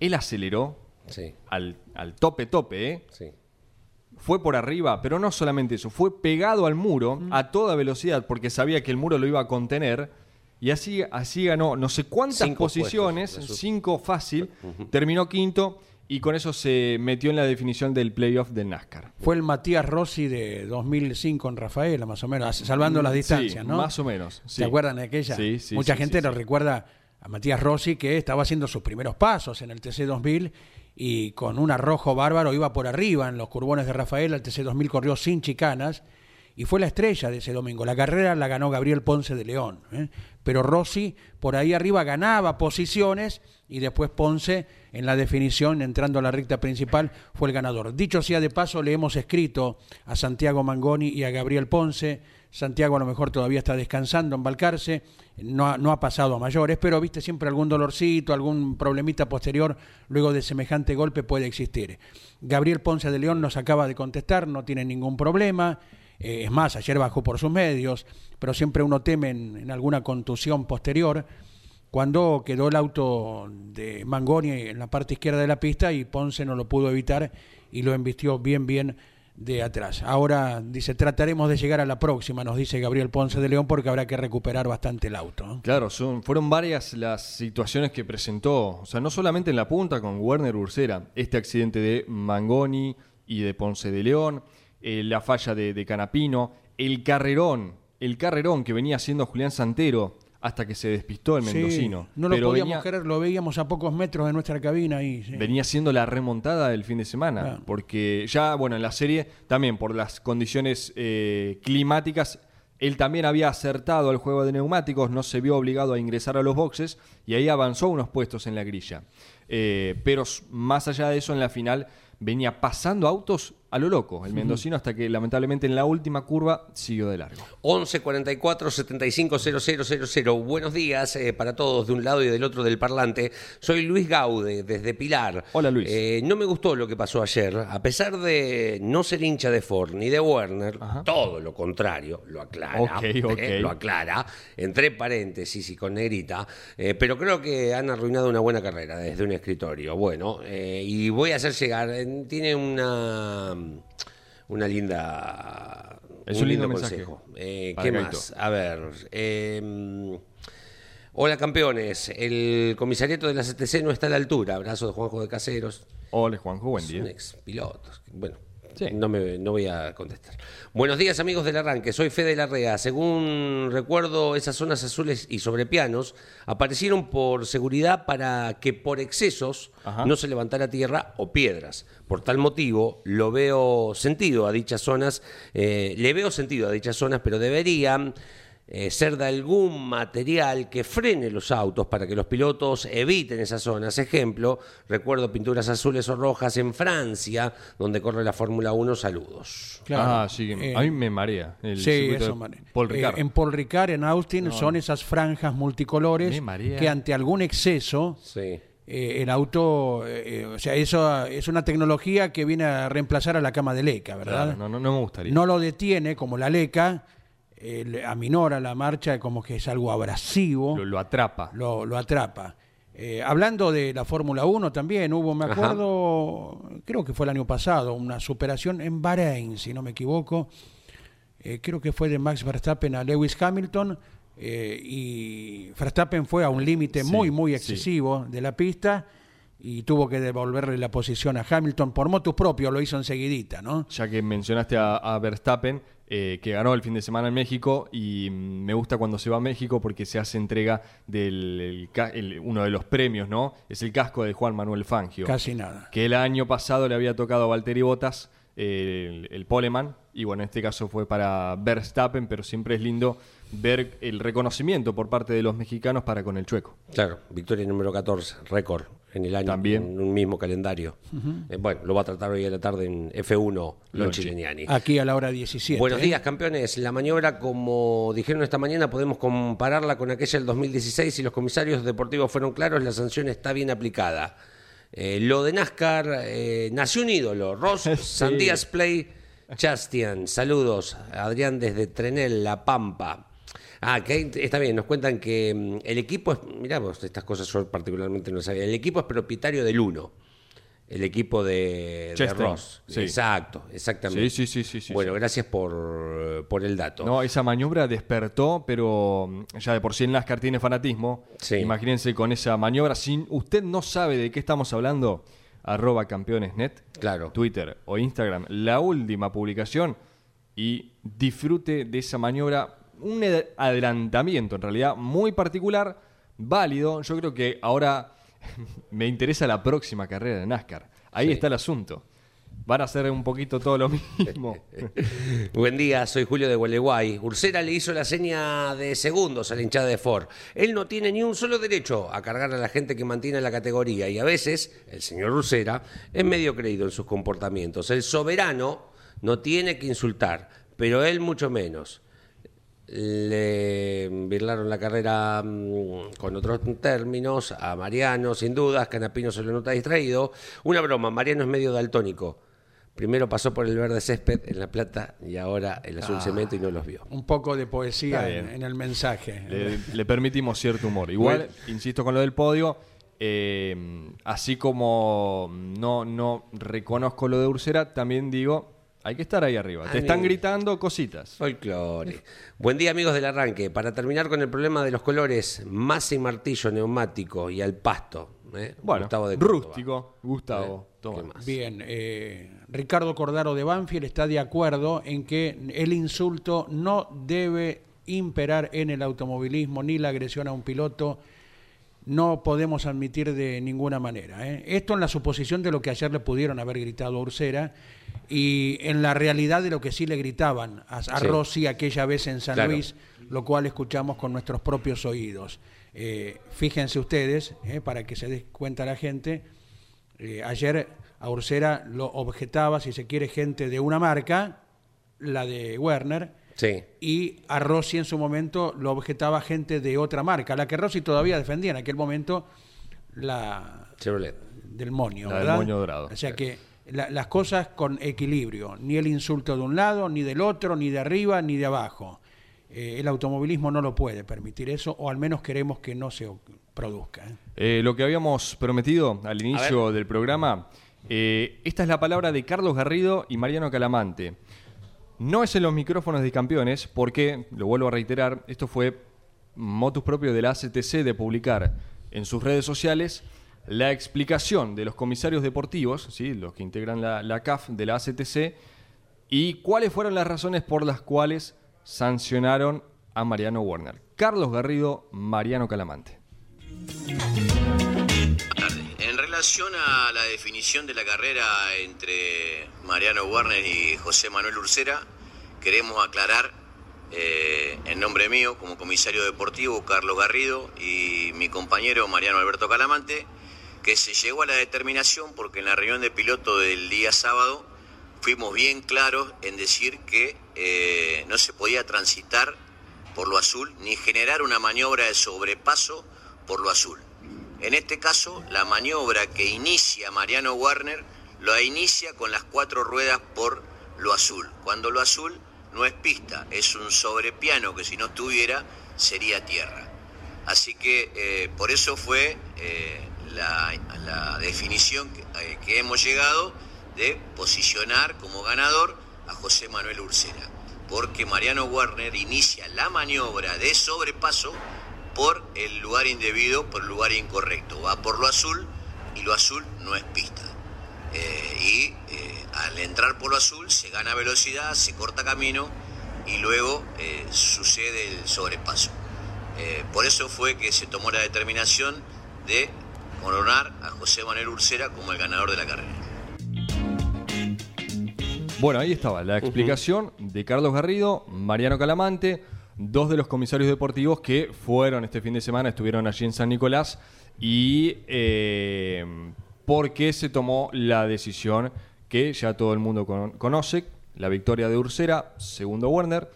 él aceleró Sí, al, al tope tope, ¿eh? sí. Fue por arriba, pero no solamente eso, fue pegado al muro a toda velocidad porque sabía que el muro lo iba a contener y así, así ganó no sé cuántas Cinco posiciones, puestos, cinco fácil, terminó quinto y con eso se metió en la definición del playoff del NASCAR. Fue el Matías Rossi de 2005 en Rafaela, más o menos, salvando las distancias, Sí, ¿no? más o menos. sí. ¿Se acuerdan de aquella? Sí, sí, Mucha sí, gente sí, lo sí. recuerda a Matías Rossi que estaba haciendo sus primeros pasos en el TC 2000 y con un arrojo bárbaro iba por arriba en los curbones de Rafaela. El TC 2000 corrió sin chicanas y fue la estrella de ese domingo. La carrera la ganó Gabriel Ponce de León, ¿eh? pero Rossi por ahí arriba ganaba posiciones y después Ponce en la definición, entrando a la recta principal, fue el ganador. Dicho sea de paso, le hemos escrito a Santiago Mangoni y a Gabriel Ponce. Santiago a lo mejor todavía está descansando en Balcarce, no ha, no ha pasado a mayores, pero viste siempre algún dolorcito, algún problemita posterior luego de semejante golpe puede existir. Gabriel Ponce de León nos acaba de contestar, no tiene ningún problema. Eh, es más, ayer bajó por sus medios, pero siempre uno teme en, en alguna contusión posterior. Cuando quedó el auto de Mangoni en la parte izquierda de la pista y Ponce no lo pudo evitar y lo embistió bien, bien de atrás. Ahora dice, trataremos de llegar a la próxima, nos dice Gabriel Ponce de León, porque habrá que recuperar bastante el auto. Claro, son, fueron varias las situaciones que presentó, o sea, no solamente en la punta con Werner Ursera, este accidente de Mangoni y de Ponce de León, eh, la falla de, de Canapino, el carrerón, el carrerón que venía haciendo Julián Santero hasta que se despistó el Sí, mendocino. no lo pero podíamos venía, creer, lo veíamos a pocos metros de nuestra cabina ahí. sí. venía siendo la remontada del fin de semana, Claro. porque ya, bueno, en la serie también por las condiciones eh, climáticas, él también había acertado al juego de neumáticos, no se vio obligado a ingresar a los boxes y ahí avanzó unos puestos en la grilla. Eh, pero más allá de eso, en la final venía pasando autos a lo loco, el mendocino, hasta que lamentablemente en la última curva siguió de largo. 11 44 75 000. Buenos días eh, para todos de un lado y del otro del parlante. Soy Luis Gaude, desde Pilar. Hola, Luis. Eh, no me gustó lo que pasó ayer. A pesar de no ser hincha de Ford ni de Werner, Ajá. todo lo contrario, lo aclara. Ok, ok. eh, lo aclara, entre paréntesis y con negrita. pero creo que han arruinado una buena carrera desde un escritorio. Bueno, y voy a hacer llegar. tiene una. Una linda. Es un lindo consejo. Eh, ¿Qué Gaito. más? A ver. eh, hola campeones. El comisariato de la CTC no está a la altura. Abrazo de Juanjo de Caseros. Hola Juanjo, buen Es día. un ex piloto. Bueno, Sí. no, me, no voy a contestar. Buenos días, amigos del arranque. Soy Fede Larrea. Según recuerdo, esas zonas azules y sobre pianos aparecieron por seguridad para que por excesos Ajá. no se levantara tierra o piedras. Por tal motivo, lo veo sentido a dichas zonas, eh, le veo sentido a dichas zonas, pero deberían eh, ser de algún material que frene los autos para que los pilotos eviten esas zonas. Ejemplo, recuerdo pinturas azules o rojas en Francia, donde corre la Fórmula 1. Saludos. Claro. Ah, sí, Eh, a mí me marea el Sí, circuito eso de eh, en Paul Ricard, en Austin, son esas franjas multicolores que ante algún exceso Sí. Eh, el auto, eh, eh, o sea, eso es una tecnología que viene a reemplazar a la cama de leca, ¿verdad? Claro, no, no, no me gustaría. No lo detiene como la leca, eh, le aminora la marcha como que es algo abrasivo, lo, lo atrapa. lo, lo atrapa. Eh, hablando de la Fórmula 1 también hubo, me Ajá. acuerdo, creo que fue el año pasado, una superación en Bahrein, si no me equivoco. Eh, creo que fue de Max Verstappen a Lewis Hamilton eh, y Verstappen fue a un límite Sí, muy, muy sí. excesivo de la pista y tuvo que devolverle la posición a Hamilton por motus propio, lo hizo enseguidita, ¿no? Ya que mencionaste a, a Verstappen, eh, que ganó el fin de semana en México, y me gusta cuando se va a México porque se hace entrega del el el- uno de los premios, ¿no? Es el casco de Juan Manuel Fangio. Casi nada. Que el año pasado le había tocado a Valtteri Bottas, eh, el, el Poleman, y bueno, en este caso fue para Verstappen, pero siempre es lindo ver el reconocimiento por parte de los mexicanos para con el chueco. Claro, victoria número 14, récord en el año, También. en un mismo calendario. Eh, bueno, lo va a tratar hoy a la tarde en F1 Lonchi Legnani. Aquí a la hora 17. Buenos ¿eh? días, campeones. La maniobra, como dijeron esta mañana, podemos compararla con aquella del 2016. Si los comisarios deportivos fueron claros, la sanción está bien aplicada. Eh, lo de NASCAR, eh, nació un ídolo. Ross Sí. Sandías Play Chastian. Saludos. Adrián desde Trenel, La Pampa. Ah, que está bien, nos cuentan que mm, el equipo es, mirá vos, estas cosas yo particularmente no sabía, el equipo es propietario del Uno, el equipo de, de Ross. sí. Exacto, exactamente. Sí, sí, sí, sí, Bueno, sí. gracias por, por el dato. No, esa maniobra despertó, pero mm, ya de por sí en NASCAR tiene fanatismo. Sí. Imagínense con esa maniobra. Si usted no sabe de qué estamos hablando, arroba campeonesnet, Claro. Twitter o Instagram, la última publicación y disfrute de esa maniobra. Un adelantamiento en realidad muy particular, válido. Yo creo que ahora me interesa la próxima carrera de NASCAR. Ahí Sí. está el asunto. Van a hacer un poquito todo lo mismo. Buen día, soy Julio de Gualeguay. Ursera le hizo la seña de segundos a la hinchada de Ford. Él no tiene ni un solo derecho a cargar a la gente que mantiene la categoría y a veces el señor Ursera es medio creído en sus comportamientos. El soberano no tiene que insultar, pero él mucho menos. Le virlaron la carrera mm, con otros términos a Mariano, sin dudas, Canapino se lo nota distraído. Una broma, Mariano es medio daltónico. Primero pasó por el verde césped en La Plata y ahora el azul cemento y no los vio. Un poco de poesía en, el mensaje. le, le permitimos cierto humor. Igual, insisto con lo del podio, eh, así como no, no reconozco lo de Ursera, también digo, hay que estar ahí arriba. Te están gritando cositas. Folclore. Buen día amigos del arranque. Para terminar con el problema de los colores, masa y martillo neumático y al pasto. ¿eh? Bueno, Gustavo de rústico, Gustavo. ¿Qué toma. más? Bien, eh, Ricardo Cordaro de Banfield está de acuerdo en que el insulto no debe imperar en el automovilismo ni la agresión a un piloto. No podemos admitir de ninguna manera. ¿eh? Esto en la suposición de lo que ayer le pudieron haber gritado a Ursera y en la realidad de lo que sí le gritaban a, a Sí. Rossi aquella vez en San Claro. Luis, lo cual escuchamos con nuestros propios oídos. Eh, fíjense ustedes, eh, para que se dé cuenta la gente, ayer a Ursera lo objetaba, si se quiere, gente de una marca, la de Werner, Sí. y a Rossi en su momento lo objetaba gente de otra marca, la que Rossi todavía defendía en aquel momento, la Chevrolet. del moño. La del moño dorado. O sea que la- las cosas con equilibrio, ni el insulto de un lado, ni del otro, ni de arriba, ni de abajo. Eh, el automovilismo no lo puede permitir eso, o al menos queremos que no se produzca. ¿eh? Eh, lo que habíamos prometido al inicio del programa, eh, esta es la palabra de Carlos Garrido y Mariano Calamante. No es en los micrófonos de campeones, porque, lo vuelvo a reiterar, esto fue motus propio de la ACTC de publicar en sus redes sociales la explicación de los comisarios deportivos, ¿sí? los que integran la, la CAF de la ACTC, y cuáles fueron las razones por las cuales sancionaron a Mariano Werner. Carlos Garrido, Mariano Calamante. Relación a la definición de la carrera entre Mariano Warner y José Manuel Ursera, queremos aclarar eh, en nombre mío, como comisario deportivo, Carlos Garrido, y mi compañero Mariano Alberto Calamante, que se llegó a la determinación porque en la reunión de piloto del día sábado fuimos bien claros en decir que eh, no se podía transitar por lo azul ni generar una maniobra de sobrepaso por lo azul. En este caso, la maniobra que inicia Mariano Warner lo inicia con las cuatro ruedas por lo azul. Cuando lo azul no es pista, es un sobrepiano que si no tuviera sería tierra. Así que eh, por eso fue eh, la, la definición que, eh, que hemos llegado de posicionar como ganador a José Manuel Ursera. Porque Mariano Warner inicia la maniobra de sobrepaso por el lugar indebido, por el lugar incorrecto. Va por lo azul y lo azul no es pista. Eh, y eh, al entrar por lo azul se gana velocidad, se corta camino y luego eh, sucede el sobrepaso. Eh, por eso fue que se tomó la determinación de coronar a José Manuel Ursera como el ganador de la carrera. Bueno, ahí estaba la explicación de Carlos Garrido, Mariano Calamante. Dos de los comisarios deportivos que fueron este fin de semana, estuvieron allí en San Nicolás y eh, por qué se tomó la decisión que ya todo el mundo con- conoce, la victoria de Ursera, segundo Werner.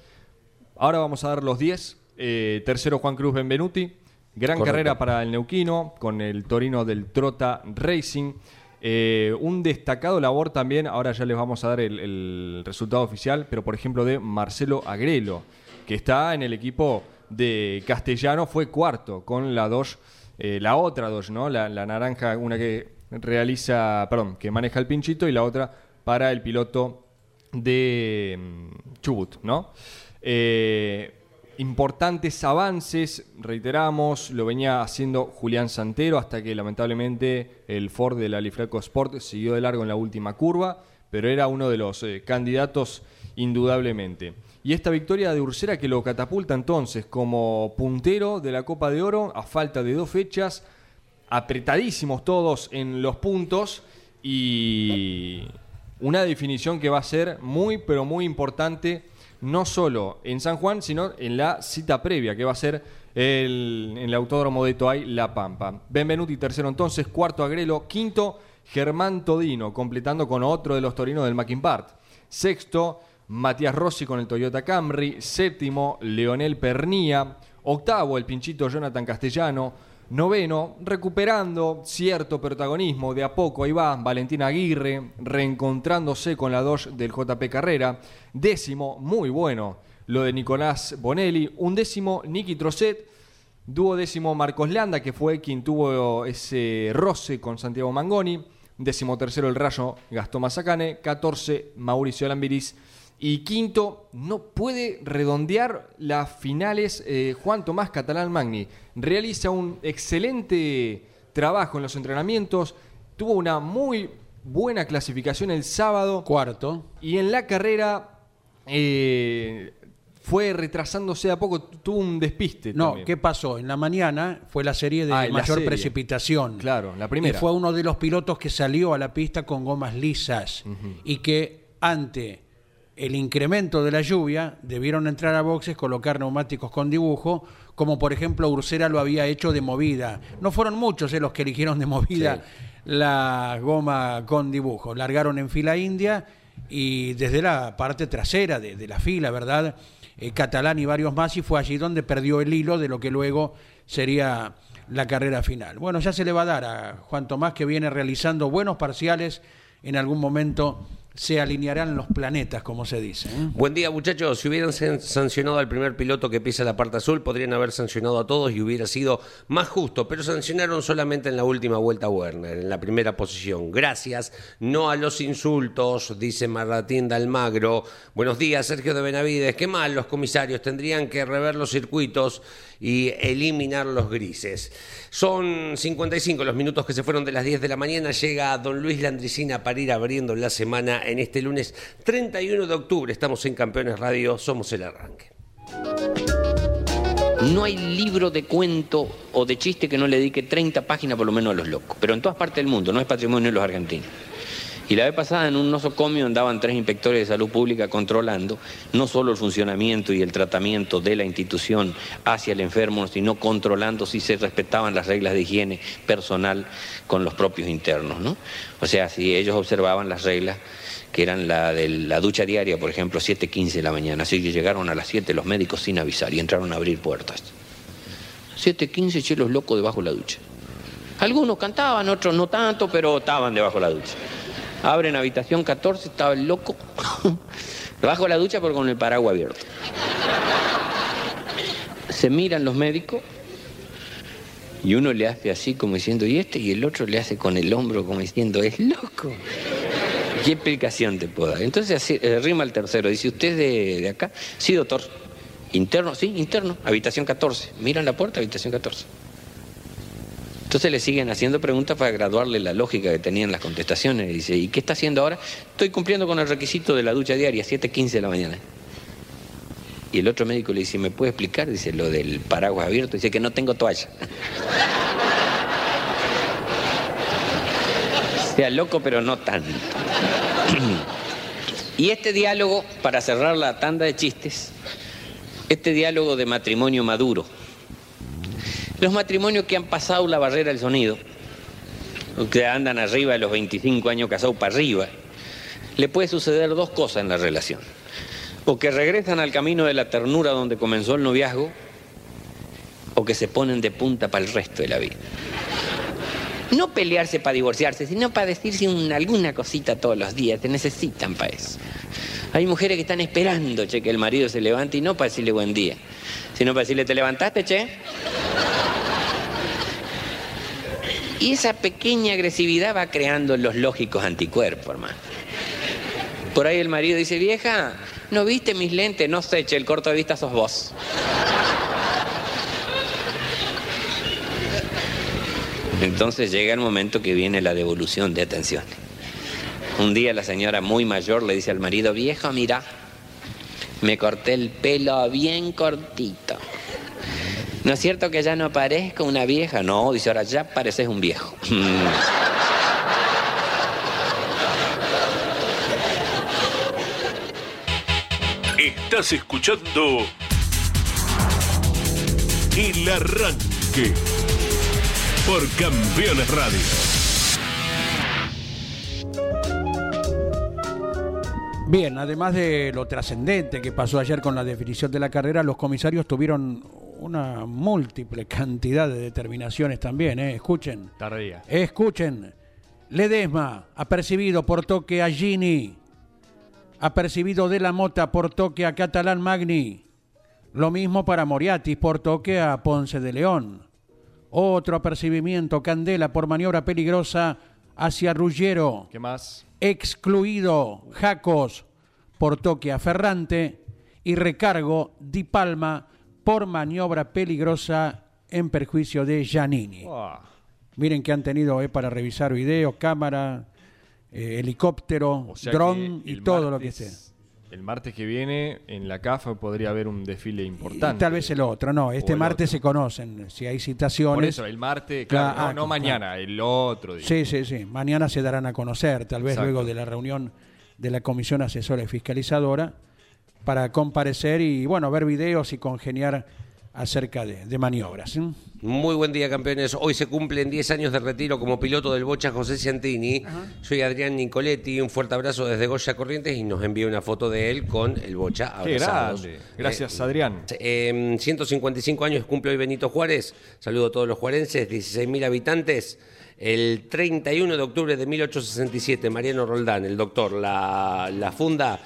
Ahora vamos a dar los 10. Eh, tercero Juan Cruz Benvenuti. Gran Correcto. carrera para el Neuquino con el Torino del Trota Racing. Eh, un destacado labor también, ahora ya les vamos a dar el, el resultado oficial, pero por ejemplo de Marcelo Agrelo, que está en el equipo de Castellano, fue cuarto con la Dodge, eh, la otra Dodge, ¿no? La, la naranja, una que realiza, perdón, que maneja el pinchito y la otra para el piloto de mm, Chubut, ¿no? Eh, importantes avances, reiteramos, lo venía haciendo Julián Santero hasta que lamentablemente el Ford del Alifraco Sport siguió de largo en la última curva, pero era uno de los eh, candidatos indudablemente. Y esta victoria de Ursera que lo catapulta entonces como puntero de la Copa de Oro a falta de dos fechas, apretadísimos todos en los puntos y una definición que va a ser muy pero muy importante no solo en San Juan, sino en la cita previa que va a ser el- en el Autódromo de Toay La Pampa. Benvenuti tercero entonces, cuarto Agrelo, quinto Germán Todino, completando con otro de los torinos del Mackinbart. Sexto, Matías Rossi con el Toyota Camry. Séptimo, Leonel Pernía. Octavo, el pinchito Jonathan Castellano. Noveno, recuperando cierto protagonismo, de a poco ahí va Valentina Aguirre, reencontrándose con la 2 del JP Carrera. Décimo, muy bueno, lo de Nicolás Bonelli. Un décimo, Nicky Trocet. Duodécimo Marcos Landa, que fue quien tuvo ese roce con Santiago Mangoni. Décimo tercero el Rayo Gastón Mazacane. 14 Mauricio Lambiris. Y quinto, no puede redondear las finales eh, Juan Tomás Catalán Magni. Realiza un excelente trabajo en los entrenamientos. Tuvo una muy buena clasificación el sábado. Cuarto. Y en la carrera eh, fue retrasándose a poco, tuvo un despiste. No, también. ¿qué pasó? En la mañana fue la serie de Ah, mayor serie. precipitación. Claro, la primera. Y fue uno de los pilotos que salió a la pista con gomas lisas y que ante el incremento de la lluvia debieron entrar a boxes, colocar neumáticos con dibujo, como por ejemplo Ursera lo había hecho de movida. No fueron muchos eh, los que eligieron de movida la goma con dibujo. Largaron en fila india y desde la parte trasera de, de la fila, ¿verdad? Eh, Catalán y varios más, y fue allí donde perdió el hilo de lo que luego sería la carrera final. Bueno, ya se le va a dar a Juan Tomás que viene realizando buenos parciales, en algún momento se alinearán los planetas, como se dice. ¿eh? Buen día, muchachos. Si hubieran san- sancionado al primer piloto que pisa la parte azul, podrían haber sancionado a todos y hubiera sido más justo, pero sancionaron solamente en la última vuelta Werner, en la primera posición. Gracias, no a los insultos, dice Marratín de Almagro. Buenos días, Sergio de Benavides. Qué mal los comisarios, tendrían que rever los circuitos y eliminar los grises. Son 55 los minutos que se fueron de las 10 de la mañana. Llega don Luis Landricina para ir abriendo la semana en este lunes 31 de octubre. Estamos en Campeones Radio, somos el arranque. No hay libro de cuento o de chiste que no le dedique 30 páginas por lo menos a los locos. Pero en todas partes del mundo, no es patrimonio de los argentinos. Y la vez pasada en un nosocomio andaban tres inspectores de salud pública controlando no solo el funcionamiento y el tratamiento de la institución hacia el enfermo, sino controlando si se respetaban las reglas de higiene personal con los propios internos. ¿no? O sea, si ellos observaban las reglas que eran la de la ducha diaria, por ejemplo, 7.15 de la mañana. Así que llegaron a las 7 los médicos sin avisar y entraron a abrir puertas. 7.15 chelos locos debajo de la ducha. Algunos cantaban, otros no tanto, pero estaban debajo de la ducha. Abren habitación 14, estaba el loco debajo de la ducha, pero con el paraguas abierto. Se miran los médicos y uno le hace así como diciendo, ¿y este? Y el otro le hace con el hombro como diciendo, es loco. ¿Qué explicación te puedo dar? Entonces así, eh, rima el tercero, dice, ¿usted de, de acá? Sí, doctor. Interno, sí, interno, habitación 14. Miran la puerta, habitación 14. Entonces le siguen haciendo preguntas para graduarle la lógica que tenían las contestaciones. Y dice, ¿y qué está haciendo ahora? Estoy cumpliendo con el requisito de la ducha diaria, 7.15 de la mañana. Y el otro médico le dice, ¿me puede explicar? Dice, lo del paraguas abierto. Dice que no tengo toalla. sea loco, pero no tanto. y este diálogo, para cerrar la tanda de chistes, este diálogo de matrimonio maduro. Los matrimonios que han pasado la barrera del sonido, que andan arriba de los 25 años casados para arriba, le puede suceder dos cosas en la relación. O que regresan al camino de la ternura donde comenzó el noviazgo, o que se ponen de punta para el resto de la vida. No pelearse para divorciarse, sino para decirse un- alguna cosita todos los días. Te necesitan para eso. Hay mujeres que están esperando, che, que el marido se levante y no para decirle buen día, sino para decirle, ¿te levantaste, che? Y esa pequeña agresividad va creando los lógicos anticuerpos, hermano. Por ahí el marido dice, vieja, ¿no viste mis lentes? No sé, che, el corto de vista sos vos. Entonces llega el momento que viene la devolución de atención. Un día la señora muy mayor le dice al marido, viejo, mira, me corté el pelo bien cortito. ¿No es cierto que ya no parezco una vieja? No, dice, ahora ya pareces un viejo. Estás escuchando El Arranque por Campeones Radio. Bien, además de lo trascendente que pasó ayer con la definición de la carrera, los comisarios tuvieron una múltiple cantidad de determinaciones también. ¿eh? Escuchen. Tardía. Escuchen. Ledesma, apercibido por toque a Gini. Apercibido de la Mota por toque a Catalán Magni. Lo mismo para Moriatis por toque a Ponce de León. Otro apercibimiento, Candela por maniobra peligrosa hacia Ruggiero. ¿Qué más? Excluido Jacos por toque a Ferrante. Y recargo Di Palma por maniobra peligrosa en perjuicio de Giannini. Ah, Miren que han tenido eh, para revisar video, cámara, eh, helicóptero, o sea dron y todo lo que esté. El martes que viene en la CAFA podría haber un desfile Y importante. tal vez el otro, no. Este martes otro. se conocen. Si hay citaciones. Por eso, el martes, claro, Claro, no, no ah, mañana, el otro día. Sí, sí, sí. Mañana se darán a conocer, tal vez Exacto. luego de la reunión de la Comisión Asesora y Fiscalizadora, para comparecer y, bueno, ver videos y congeniar acerca de, de maniobras. ¿sí? Muy buen día, campeones. Hoy se cumplen 10 años de retiro como piloto del Bocha José Ciantini. Soy Adrián Nicoletti. Un fuerte abrazo desde Goya Corrientes y nos envía una foto de él con el Bocha Qué abrazados. grande. Gracias, Eh, Adrián. eh, 155 años cumple hoy Benito Juárez. Saludo a todos los juarenses, 16.000 habitantes. El 31 de octubre de 1867, Mariano Roldán, el doctor, la, la funda.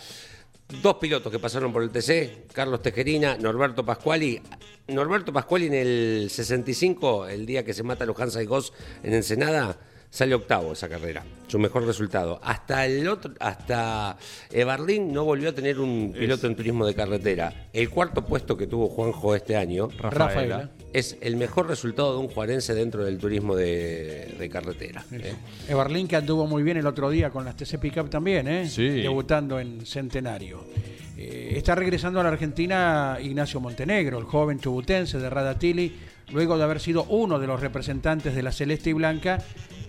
Dos pilotos que pasaron por el TC, Carlos Tejerina, Norberto Pascuali. Norberto Pascuali en el 65, el día que se mata a y Goss en Ensenada, sale octavo esa carrera, su mejor resultado. Hasta el otro, hasta Eberlín no volvió a tener un piloto en turismo de carretera. El cuarto puesto que tuvo Juanjo este año Rafaela. es el mejor resultado de un juarense dentro del turismo de, de carretera. ¿eh? Eberlín que anduvo muy bien el otro día con las TC Pickup también, ¿eh? Sí. debutando en Centenario. Eh, está regresando a la Argentina Ignacio Montenegro, el joven chubutense de Radatili, luego de haber sido uno de los representantes de la Celeste y Blanca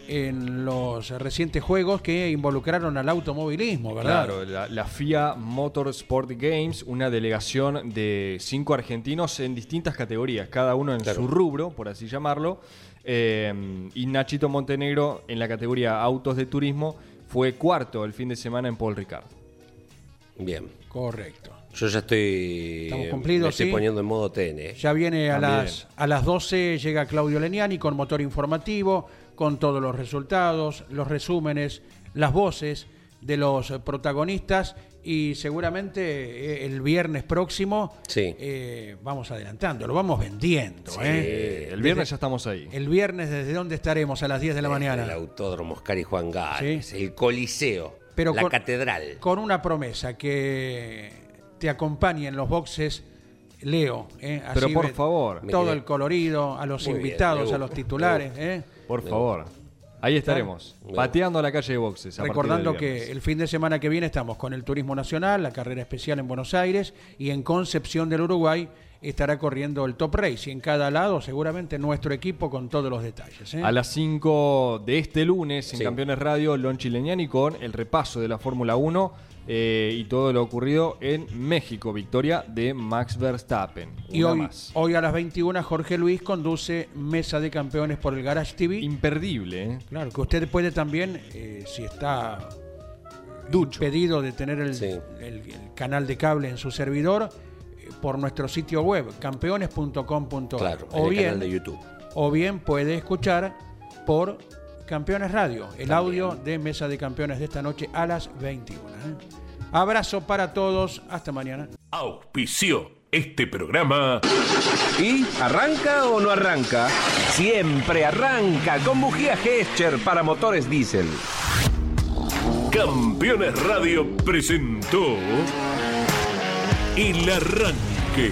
en los recientes juegos que involucraron al automovilismo, ¿verdad? Claro, la, la FIA Motorsport Games, una delegación de cinco argentinos en distintas categorías, cada uno en Claro. su rubro, por así llamarlo. Eh, y Nachito Montenegro en la categoría autos de turismo fue cuarto el fin de semana en Paul Ricard. Bien. Correcto. Yo ya estoy. Estamos cumplidos, me estoy ¿sí? poniendo en modo TN. ¿eh? Ya viene a También. las, a las 12, llega Claudio Leniani con motor informativo, con todos los resultados, los resúmenes, las voces de los protagonistas y seguramente eh, el viernes próximo Sí. eh, vamos adelantando, lo vamos vendiendo. ¿eh? el viernes ya estamos ahí. El viernes, ¿desde dónde estaremos? A las 10 de la El mañana. Autódromo Oscar y Juan Gálvez, el Coliseo, Pero la con- Catedral. Con una promesa que te acompañe en los boxes. Leo, ¿eh? Así Pero por favor. Todo el colorido, a los Muy invitados, a los titulares, ¿eh? Por favor. Ahí estaremos, pateando a la calle de boxes. a Recordando que el fin de semana que viene estamos con el Turismo Nacional, la carrera especial en Buenos Aires y en Concepción del Uruguay estará corriendo el Top Race y en cada lado seguramente nuestro equipo con todos los detalles. ¿eh? A las 5 de este lunes en Sí. Campeones Radio, Lonchi Leñani con el repaso de la Fórmula 1 eh, y todo lo ocurrido en México, victoria de Max Verstappen. Y hoy, más. hoy a las 21 Jorge Luis conduce Mesa de Campeones por el Garage TV. Imperdible, ¿eh? Claro, que usted puede también, eh, si está Ducho. pedido de tener el, Sí. el- el canal de cable en su servidor, eh, por nuestro sitio web, campeones.com.ar. Claro, o el bien, canal de YouTube. o bien puede escuchar por Campeones Radio, el audio de Mesa de Campeones de esta noche a las 21. ¿eh? Abrazo para todos, hasta mañana. Auspició este programa ¿Y arranca o no arranca? Siempre arranca con bujía Gescher para motores diésel. Campeones Radio presentó El Arranque.